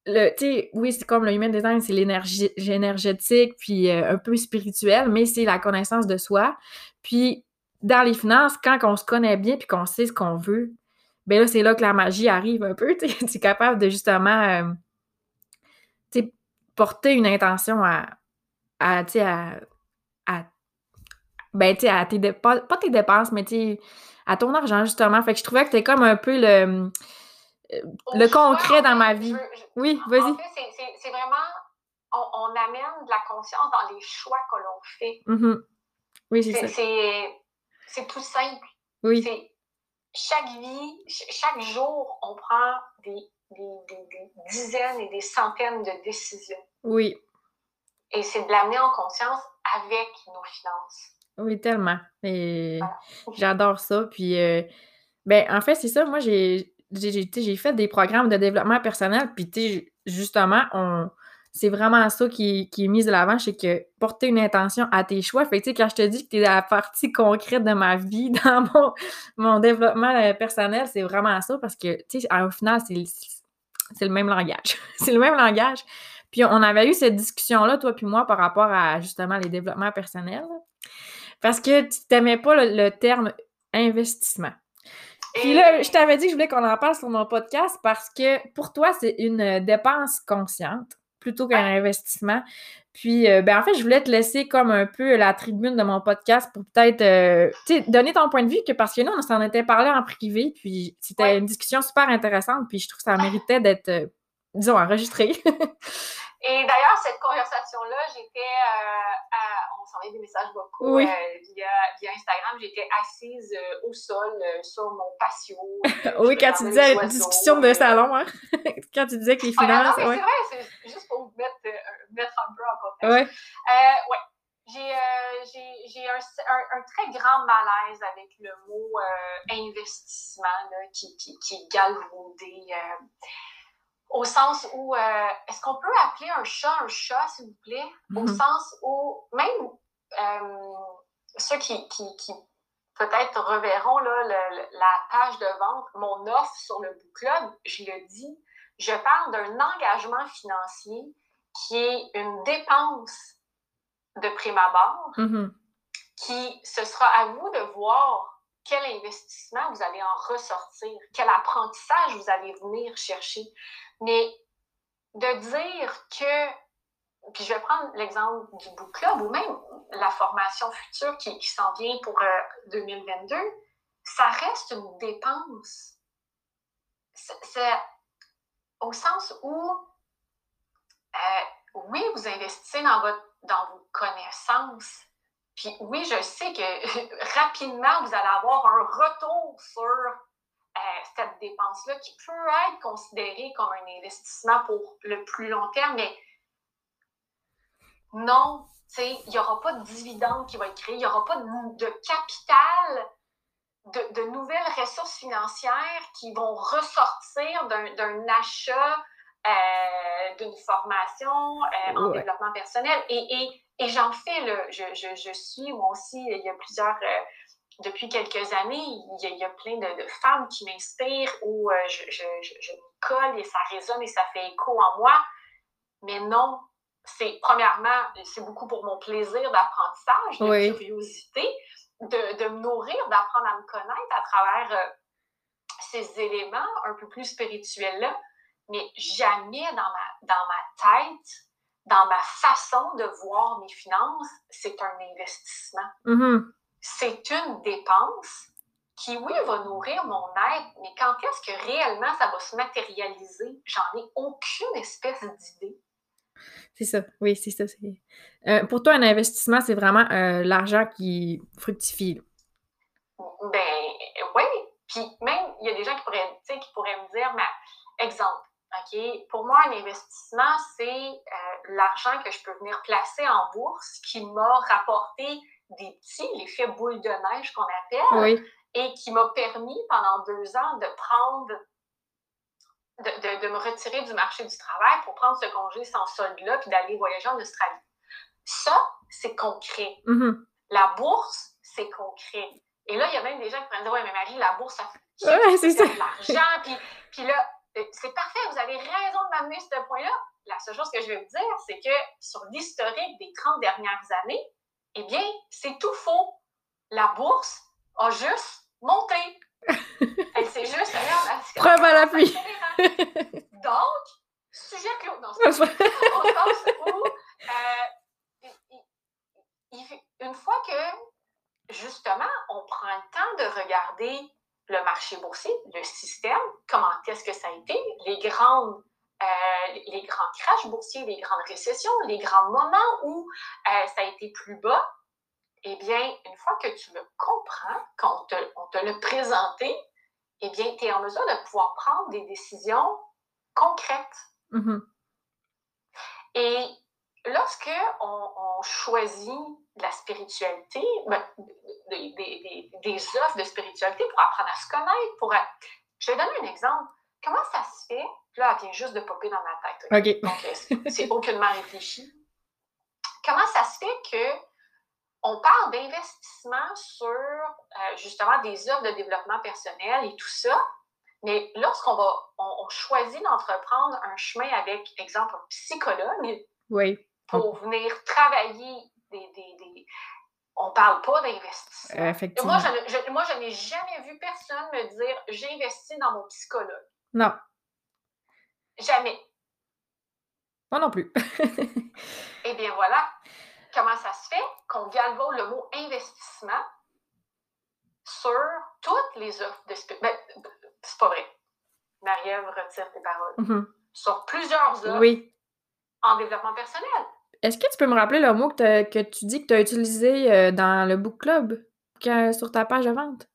le, tu oui, c'est comme le human design, c'est l'énergie énergétique, puis euh, un peu spirituel, mais c'est la connaissance de soi. Puis, dans les finances, quand on se connaît bien puis qu'on sait ce qu'on veut, ben là, c'est là que la magie arrive un peu. Tu es capable de justement euh, porter une intention à, à, à, à ben, tu à tes dépenses, pas tes dépenses, mais à ton argent, justement. Fait que je trouvais que t'es comme un peu le le concret dans ma vie. oui, vas-y. En fait, c'est vraiment, on, amène de la conscience dans les choix que l'on fait. Mm-hmm. Oui, c'est ça. C'est tout simple. Oui. Chaque vie, chaque jour, on prend des, dizaines et des centaines de décisions. Oui. Et c'est de l'amener en conscience avec nos finances. Oui, tellement. Et j'adore ça. Puis, euh, ben, en fait, c'est ça. Moi, j'ai j'ai fait des programmes de développement personnel, puis justement, c'est vraiment ça qui, est mis de l'avant, c'est que porter une intention à tes choix. Fait que, quand je te dis que tu es la partie concrète de ma vie, dans mon, mon développement euh, personnel, c'est vraiment ça, parce que, tu sais, au final, c'est le même langage. c'est le même langage. Puis on avait eu cette discussion-là, toi puis moi, par rapport à, justement, les développements personnels. Parce que tu n'aimais pas le terme investissement. Puis là, je t'avais dit que je voulais qu'on en parle sur mon podcast parce que pour toi, c'est une euh, dépense consciente plutôt qu'un investissement. Puis, euh, ben, en fait, je voulais te laisser comme un peu la tribune de mon podcast pour peut-être, euh, donner ton point de vue, que parce que nous, on s'en était parlé en privé, puis c'était une discussion super intéressante, puis je trouve que ça méritait d'être, disons, enregistré. Et d'ailleurs, cette conversation-là, j'étais, euh, on s'envoyait des messages beaucoup euh, via, via, Instagram, j'étais assise euh, au sol sur mon patio. oui, quand tu disais discussion de salon, hein? quand tu disais que les finances. C'est vrai, c'est juste pour vous mettre, mettre un peu en contexte. Ouais. ouais. J'ai un, un, un, très grand malaise avec le mot investissement là, qui, qui, qui est galvaudé au sens où, euh, est-ce qu'on peut appeler un chat un chat, s'il vous plaît? Au mm-hmm. sens où, même euh, ceux qui, qui, qui peut-être reverront là, la page de vente, mon offre sur le book club, je le dis, je parle d'un engagement financier qui est une dépense de prime abord, mm-hmm. qui, ce sera à vous de voir quel investissement vous allez en ressortir, quel apprentissage vous allez venir chercher. Mais de dire que, puis je vais prendre l'exemple du book club ou même la formation future qui, s'en vient pour 2022, euh, ça reste une dépense. C'est au sens où euh, oui, vous investissez dans vos connaissances. Puis oui, je sais que rapidement, vous allez avoir un retour sur euh, cette dépense-là qui peut être considérée comme un investissement pour le plus long terme, mais non, il n'y aura pas de dividende qui va être créé, il n'y aura pas de, capital, de, nouvelles ressources financières qui vont ressortir d'un achat, euh, d'une formation euh, en développement personnel. Et, j'en fais, le, je, suis, moi aussi, il y a plusieurs, euh, depuis quelques années, il y a, plein de, femmes qui m'inspirent où je, je, me colle et ça résonne et ça fait écho en moi. Mais non, c'est premièrement, c'est beaucoup pour mon plaisir d'apprentissage, de curiosité, de, me nourrir, d'apprendre à me connaître à travers ces éléments un peu plus spirituels-là, mais jamais dans ma, dans ma tête, dans ma façon de voir mes finances, c'est un investissement. Mm-hmm. C'est une dépense qui, oui, va nourrir mon être, mais quand est-ce que réellement ça va se matérialiser? J'en ai aucune espèce d'idée. C'est ça, oui, c'est ça. Euh, pour toi, un investissement, c'est vraiment euh, l'argent qui fructifie. Ben oui. Puis même, il y a des gens qui pourraient, qui pourraient me dire, mais exemple, OK, pour moi, un investissement, c'est euh, l'argent que je peux venir placer en bourse qui m'a rapporté des petits, l'effet boule de neige qu'on appelle, et qui m'a permis pendant deux ans de prendre de, me retirer du marché du travail pour prendre ce congé sans solde-là puis d'aller voyager en Australie. Ça, c'est concret. Mm-hmm. La bourse, c'est concret. Et là, il y a même des gens qui pourraient dire Ouais, mais Marie, la bourse, ça fait de l'argent. Puis, puis là, c'est parfait, vous avez raison de m'amener ce point-là. La seule chose que je vais vous dire, c'est que sur l'historique des 30 dernières années, eh bien, c'est tout faux. La bourse a juste monté. Elle s'est juste. Preuve à l'appui. Donc, sujet clos. Non, c'est au où, euh, une fois que, justement, on prend le temps de regarder le marché boursier, le système, comment est-ce que ça a été, les grandes euh, les grands crashs boursiers, les grandes récessions, les grands moments où euh, ça a été plus bas, eh bien, une fois que tu le comprends, qu'on te, on te l'a présenté, eh bien, tu es en mesure de pouvoir prendre des décisions concrètes. Mm-hmm. Et lorsque on, choisit la spiritualité, ben, des, offres de spiritualité pour apprendre à se connaître, pour... Je vais donner un exemple. Comment ça se fait? Là, elle vient juste de popper dans ma tête. Donc, euh, c'est aucunement réfléchi. Comment ça se fait que on parle d'investissement sur euh, justement des offres de développement personnel et tout ça, mais lorsqu'on va, on, choisit d'entreprendre un chemin avec, exemple, un psychologue oui. pour venir travailler des, des, on parle pas d'investissement. Effectivement. Moi, je, moi, je n'ai jamais vu personne me dire j'ai investi dans mon psychologue. Non. Jamais. Moi non plus. eh bien voilà. Comment ça se fait qu'on galvaude le mot investissement sur toutes les offres de ben, c'est pas vrai. Marie-Ève retire tes paroles. Mm-hmm. Sur plusieurs offres oui. en développement personnel. Est-ce que tu peux me rappeler le mot que, que tu dis que tu as utilisé euh, dans le book club sur ta page de vente?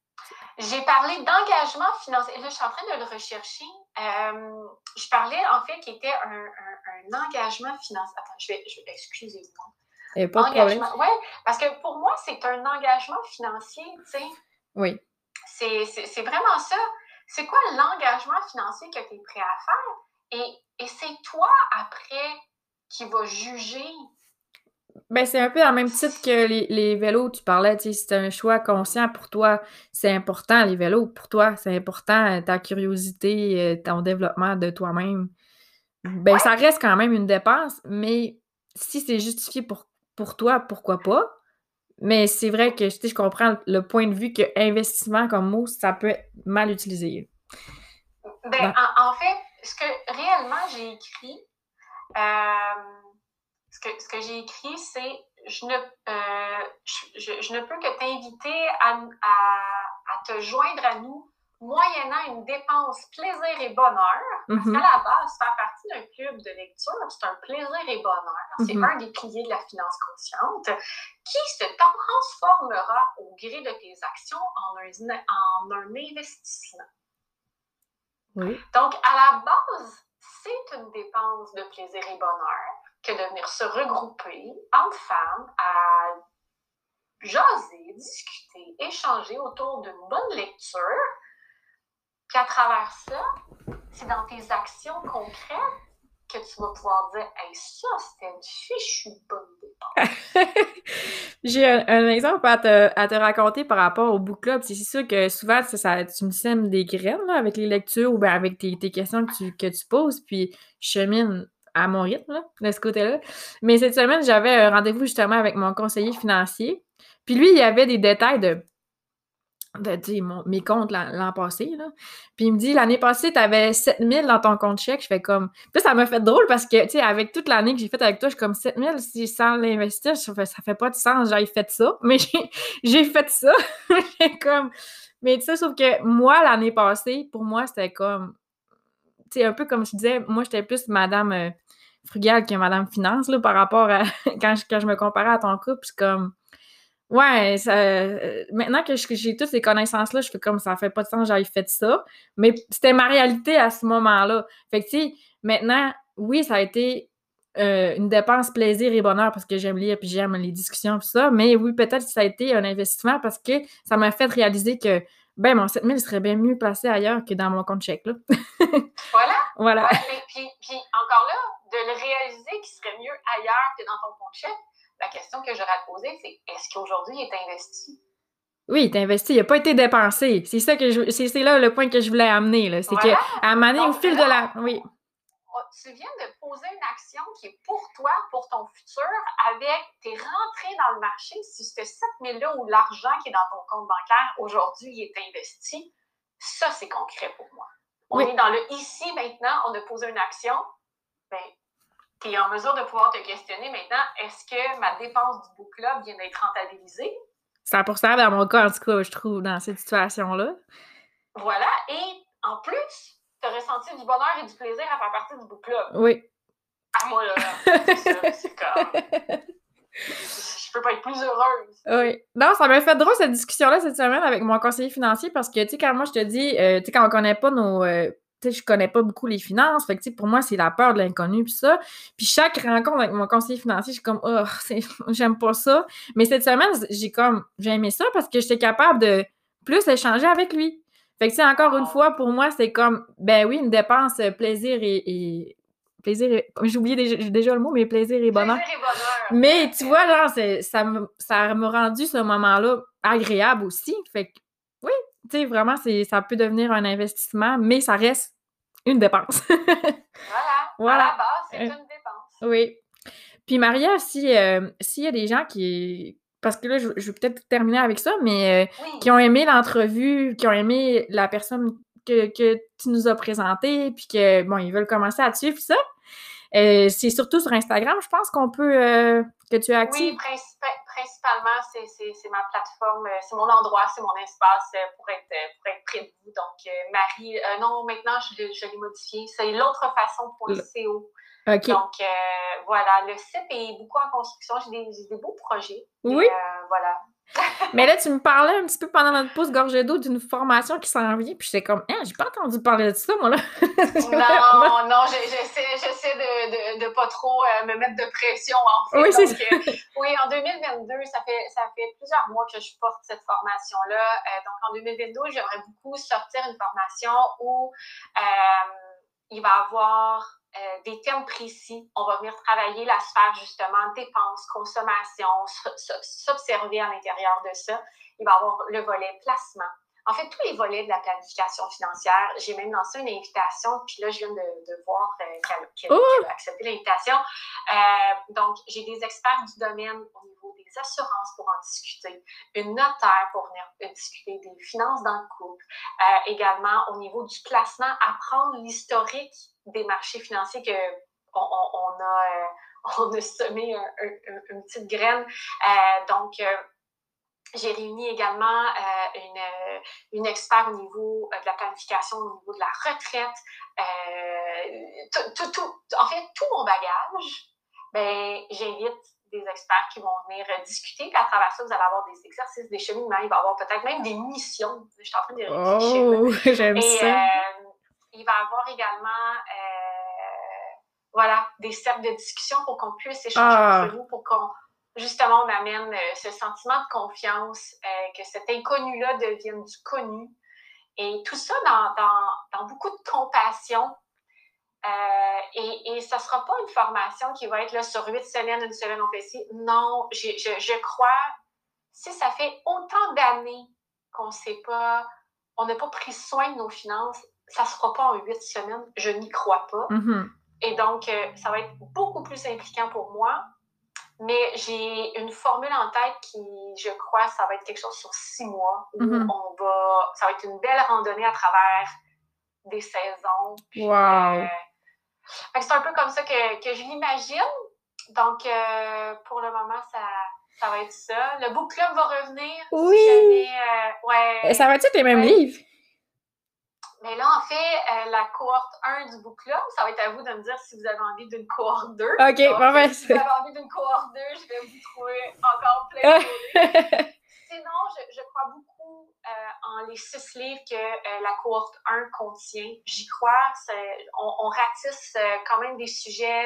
J'ai parlé d'engagement financier. Là, je suis en train de le rechercher. Euh, je parlais en fait qui était un, un, engagement financier. Attends, je vais, je vais excusez-moi. Et pas de problème. Oui, parce que pour moi, c'est un engagement financier, tu sais. Oui. C'est vraiment ça. C'est quoi l'engagement financier que tu es prêt à faire? Et, et c'est toi, après, qui vas juger. Ben, c'est un peu dans le même titre que les, les vélos, tu parlais, c'est un choix conscient pour toi. C'est important, les vélos, pour toi. C'est important, euh, ta curiosité, euh, ton développement de toi-même. Ben, ça reste quand même une dépense, mais si c'est justifié pour, pour toi, pourquoi pas? Mais c'est vrai que je comprends le point de vue que investissement comme mot, ça peut être mal utilisé. Ben, en, fait, ce que réellement j'ai écrit, ce que, ce que j'ai écrit, c'est je ne, euh, je, ne peux que t'inviter à, à, te joindre à nous moyennant une dépense plaisir et bonheur. Parce Mhm. qu'à la base, faire partie d'un club de lecture, c'est un plaisir et bonheur. C'est Mhm. un des piliers de la finance consciente qui se transformera au gré de tes actions en un, en un investissement. Oui. Donc, à la base, c'est une dépense de plaisir et bonheur que de venir se regrouper entre femmes à jaser, discuter, échanger autour d'une bonne lecture. Puis à travers ça, c'est dans tes actions concrètes que tu vas pouvoir dire Hey, ça, c'était une fichue bonne. J'ai un, exemple à te, raconter par rapport au book club. C'est sûr que souvent, ça, tu me sèmes des graines là, avec les lectures ou bien avec tes, questions que tu, que tu poses, puis je chemine à mon rythme là, de ce côté-là. Mais cette semaine, j'avais un rendez-vous justement avec mon conseiller financier. Puis lui, il y avait des détails de, de mon- mes comptes l'an passé. Là. Puis il me dit, l'année passée, tu avais 7000 dans ton compte chèque. Je fais comme... Puis ça m'a fait drôle parce que, tu sais, avec toute l'année que j'ai faite avec toi, je suis comme 7000, si sans l'investir, ça fait, ça fait pas de sens, j'aille fait ça. Mais j'ai- j'ai fait ça. J'ai comme... Mais tu sais, sauf que moi, l'année passée, pour moi, c'était comme... Tu sais, un peu comme je disais, moi, j'étais plus madame euh, frugale que madame finance, là, par rapport à... quand, je, quand je me comparais à ton couple, c'est comme... Ouais, ça, euh, maintenant que j'ai toutes ces connaissances-là, je fais comme ça fait pas de sens, j'avais fait ça. Mais c'était ma réalité à ce moment-là. Fait que, tu sais, maintenant, oui, ça a été euh, une dépense plaisir et bonheur parce que j'aime lire puis j'aime les discussions tout ça. Mais oui, peut-être que ça a été un investissement parce que ça m'a fait réaliser que, ben, mon 7000 serait bien mieux placé ailleurs que dans mon compte chèque, là. Voilà. Voilà. Ouais, mais puis, puis encore là, de le réaliser qu'il serait mieux ailleurs que dans ton compte chèque, la question que j'aurais à te poser, c'est est-ce qu'aujourd'hui il est investi? Oui, il est investi, il n'a pas été dépensé. C'est ça que je, c'est c'est là le point que je voulais amener, là. C'est Voilà. que, à un moment donné, au fil de la, oui. Tu viens de poser une action qui est pour toi, pour ton futur, avec tes rentrées dans le marché. Si ce 7 000-là ou l'argent qui est dans ton compte bancaire aujourd'hui il est investi, ça c'est concret pour moi. On Oui. est dans le ici maintenant, on a posé une action. Ben, tu es en mesure de pouvoir te questionner maintenant, est-ce que ma dépense du book club vient d'être rentabilisée? 100% dans mon cas, en tout cas, je trouve, dans cette situation-là. Voilà. Et en plus, tu as ressenti du bonheur et du plaisir à faire partie du book club. Oui. Ah, moi, là, c'est comme. Je peux pas être plus heureuse. Oui. Non, ça m'a fait drôle cette discussion-là cette semaine avec mon conseiller financier parce que, tu sais, quand moi je te dis, euh, tu sais, quand on connaît pas nos. euh, sais, je connais pas beaucoup les finances. Fait que, pour moi, c'est la peur de l'inconnu, puis ça. Puis chaque rencontre avec mon conseiller financier, je suis comme, oh, j'aime pas ça. Mais cette semaine, j'ai comme, j'ai aimé ça parce que j'étais capable de plus échanger avec lui. Fait que, tu sais, encore une fois, pour moi, c'est comme, ben oui, une dépense euh, plaisir et. et- plaisir et- J'ai oublié déjà, le mot, mais plaisir et bonheur. Plaisir et bonheur. Mais tu vois, genre, ça me- ça m'a rendu ce moment-là agréable aussi. Fait que, oui, tu sais, vraiment, c'est, ça peut devenir un investissement, mais ça reste une dépense. Voilà. Voilà. À la base, c'est Euh, une dépense. oui. Puis Maria, si, euh, s'il y a des gens qui. Parce que là, je, je vais peut-être terminer avec ça, mais euh, Oui. qui ont aimé l'entrevue, qui ont aimé la personne que, que tu nous as présentée, puis que, bon, ils veulent commencer à te suivre, ça. euh, c'est surtout sur Instagram, je pense qu'on peut. que tu as. Oui, principa- principalement, c'est, ma plateforme, euh, c'est mon endroit, c'est mon espace euh, pour être, euh, pour être près de vous. Donc, Marie, euh, non, maintenant, je, l'ai- je l'ai modifié. C'est l'autre façon.co. OK. Donc, euh, voilà, le site est beaucoup en construction. J'ai des, beaux projets. Oui. Et, euh, voilà. Mais là, tu me parlais un petit peu pendant notre pause gorgée d'eau d'une formation qui s'en vient, puis j'étais comme, ah, j'ai pas entendu parler de ça, moi, là. Non, non, je- j'essaie, de, de, de pas trop euh, me mettre de pression, en fait. Oui, c'est Donc, euh, oui, en 2022, ça fait, ça fait plusieurs mois que je porte cette formation-là. Euh, donc, en 2022, j'aimerais beaucoup sortir une formation où il va y avoir euh, des thèmes précis. On va venir travailler la sphère, justement, dépenses, consommation, s'observer à l'intérieur de ça. Il va y avoir le volet placement. En fait, tous les volets de la planification financière, j'ai même lancé une invitation, puis là, je viens de, de voir euh, qu'elle Oh! qu'elle a accepté l'invitation. Euh, donc, j'ai des experts du domaine au niveau des assurances pour en discuter, une notaire pour venir euh, discuter des finances dans le couple, euh, également au niveau du placement, apprendre l'historique des marchés financiers que on, on- on a, on a semé un- un- un- une petite graine. Donc, j'ai réuni également une, une, expert au niveau de la planification, au niveau de la retraite. tout, tout, en fait, tout mon bagage, ben, j'invite des experts qui vont venir discuter. Puis à travers ça, vous allez avoir des exercices, des cheminements. Il va y avoir peut-être même des missions. Je suis en train de réfléchir. Oh, j'aime ça. il va y avoir également voilà, des cercles de discussion pour qu'on puisse échanger ah. entre nous, pour qu'on justement on amène euh, ce sentiment de confiance, euh, que cet inconnu-là devienne du connu. Et tout ça dans, dans, dans beaucoup de compassion. Euh, et, et ça ne sera pas une formation qui va être là sur huit semaines, une semaine on fait ci. Non, je, je, je crois, si ça fait autant d'années qu'on sait pas, on n'a pas pris soin de nos finances, ça ne sera pas en huit semaines. Je n'y crois pas. Mm-hmm. Et donc, euh, ça va être beaucoup plus impliquant pour moi. Mais j'ai une formule en tête qui, je crois, ça va être quelque chose sur six mois où Mhm. on va. Ça va être une belle randonnée à travers des saisons. Puis, Wow. euh, c'est un peu comme ça que, que je l'imagine. Donc, euh, pour le moment, ça, ça va être ça. Le book club va revenir. si Oui. jamais, euh, ouais. Ça va être les mêmes Ouais. livres? Mais là, en fait, euh, la cohorte 1 du book club, ça va être à vous de me dire si vous avez envie d'une cohorte 2. OK, Donc, ben, si vous avez envie d'une cohorte 2, je vais vous trouver encore plein de. Sinon, je, je crois beaucoup euh, en les six livres que euh, la cohorte 1 contient. J'y crois. On, on ratisse quand même des sujets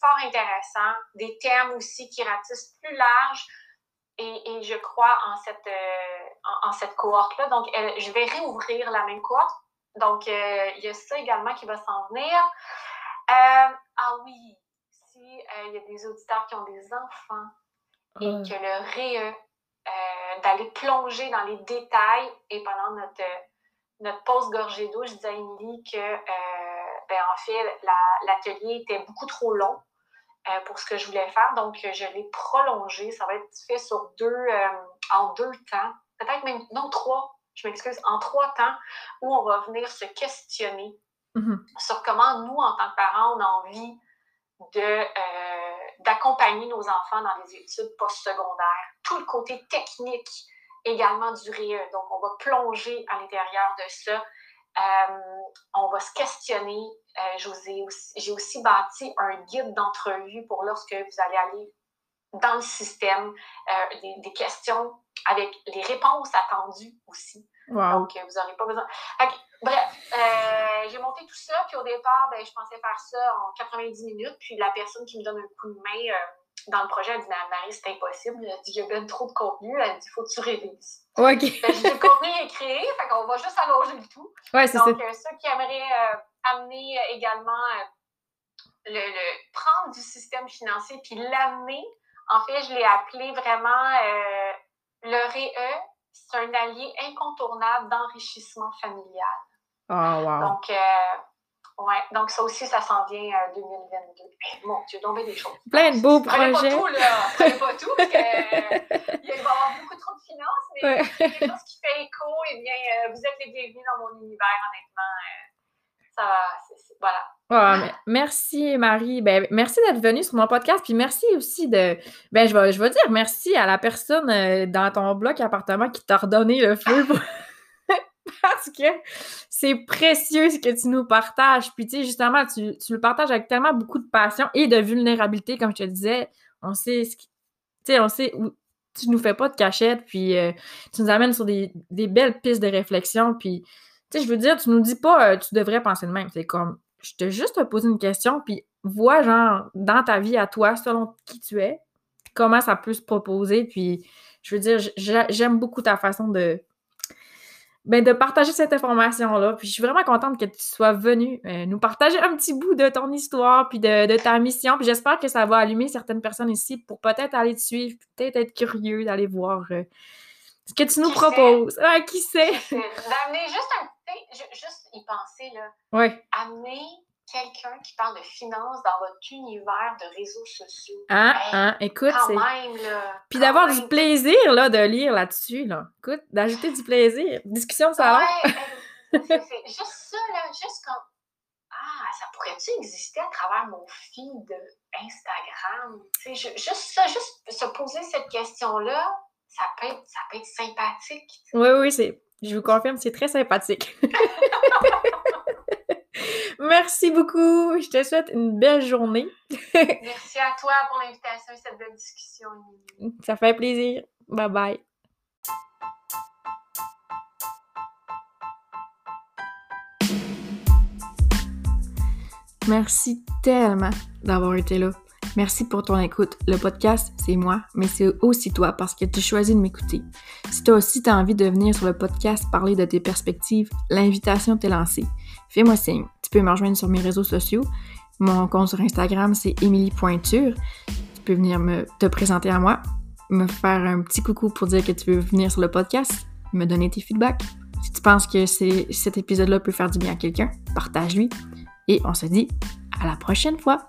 fort intéressants, des thèmes aussi qui ratissent plus large. Et, et je crois en cette, euh, en, en cette cohorte-là. Donc, elle- je vais réouvrir la même cohorte. Donc, euh, il y a ça également qui va s'en venir. Euh, ah oui, si euh, il y a des auditeurs qui ont des enfants et Ah. que le REE, d'aller plonger dans les détails. Et pendant notre, notre pause gorgée d'eau, je disais à Émilie que, euh, ben, en fait, la- l'atelier était beaucoup trop long euh, pour ce que je voulais faire. Donc, je l'ai prolongé. Ça va être fait sur deux, euh, en deux temps. Peut-être même, non, trois. Je m'excuse, en trois temps, où on va venir se questionner Mhm. sur comment nous, en tant que parents, on a envie de, euh, d'accompagner nos enfants dans les études postsecondaires. Tout le côté technique également du REE. Donc, on va plonger à l'intérieur de ça. Euh, on va se questionner. Euh, aussi- j'ai aussi bâti un guide d'entrevue pour lorsque vous allez aller dans le système, euh, des, des questions avec les réponses attendues aussi. Wow. Donc, euh, vous n'aurez pas besoin. Bref, euh, j'ai monté tout ça, puis au départ, ben, je pensais faire ça en 90 minutes, puis la personne qui me donne un coup de main euh, dans le projet, elle dit Marie, c'est impossible. Elle dit Il y a bien trop de contenu. Elle dit Il faut que tu révises. OK. Dit, le contenu est créé, fait qu'on va juste allonger le tout. Ouais, c'est ça. Donc, euh, ceux qui aimeraient amener également le, le- prendre du système financier puis l'amener, en fait, je l'ai appelé vraiment le REE, c'est un allié incontournable d'enrichissement familial. Oh, wow. Donc, euh, ouais, donc ça aussi, ça s'en vient euh, 2022. Eh, Mon Dieu, bien des choses. Plein de beaux Prenez pas projets. tout, là. Prenez pas tout, parce que, euh, il va y avoir beaucoup trop de finances, mais Ouais. quelque chose qui fait écho, eh bien, vous êtes les bienvenus dans mon univers, honnêtement. Voilà. Mais- merci Marie. Ben, merci d'être venue sur mon podcast. Puis merci aussi de. Ben, je vais, je dire merci à la personne euh, dans ton bloc appartement qui t'a redonné le feu. Parce que c'est précieux ce que tu nous partages. Puis, tu sais, justement, tu, tu le partages avec tellement beaucoup de passion et de vulnérabilité, comme je te disais. On sait ce qui. Tu sais, on sait où. Tu nous fais pas de cachette, puis euh, tu nous amènes sur des, des belles pistes de réflexion. Puis, tu sais, je veux dire, tu nous dis pas, euh, tu devrais penser de même. C'est comme, je te juste te poser une question, puis vois, genre, dans ta vie à toi, selon qui tu es, comment ça peut se proposer. Puis, je veux dire, j'a- j'aime beaucoup ta façon de, ben, de partager cette information-là. Puis, je suis vraiment contente que tu sois venue euh, nous partager un petit bout de ton histoire, puis de, ta mission. Puis, j'espère que ça va allumer certaines personnes ici pour peut-être aller te suivre, peut-être être curieux d'aller voir euh, ce que tu nous proposes. Ouais, qui sait? D'amener juste un petit, ju- juste y penser, là. Ouais. Amener quelqu'un qui parle de finances dans votre univers de réseaux sociaux. Hein, Hey, hein, écoute, Quand c'est... même, là. Puis d'avoir même. du plaisir, là, de lire là-dessus, là. Écoute, d'ajouter du plaisir. Discussion de salon. Ouais, c'est c'est juste ça, là, juste comme Ah, ça pourrait-tu exister à travers mon feed Instagram? Tu sais, ju- juste ça, juste se poser cette question-là, ça peut être, ça peut être sympathique. Oui, oui, c'est, je vous confirme, c'est très sympathique. Merci beaucoup. Je te souhaite une belle journée. Merci à toi pour l'invitation et cette belle discussion. Ça fait plaisir. Bye bye. Merci tellement d'avoir été là. Merci pour ton écoute. Le podcast, c'est moi, mais c'est aussi toi parce que tu choisis de m'écouter. Si toi aussi tu as envie de venir sur le podcast parler de tes perspectives, l'invitation t'est lancée. Fais-moi signe. Tu peux me rejoindre sur mes réseaux sociaux. Mon compte sur Instagram, c'est Émilie Pointure. Tu peux venir te présenter à moi, me faire un petit coucou pour dire que tu veux venir sur le podcast, me donner tes feedbacks. Si tu penses que cet épisode-là peut faire du bien à quelqu'un, partage-lui. Et on se dit à la prochaine fois!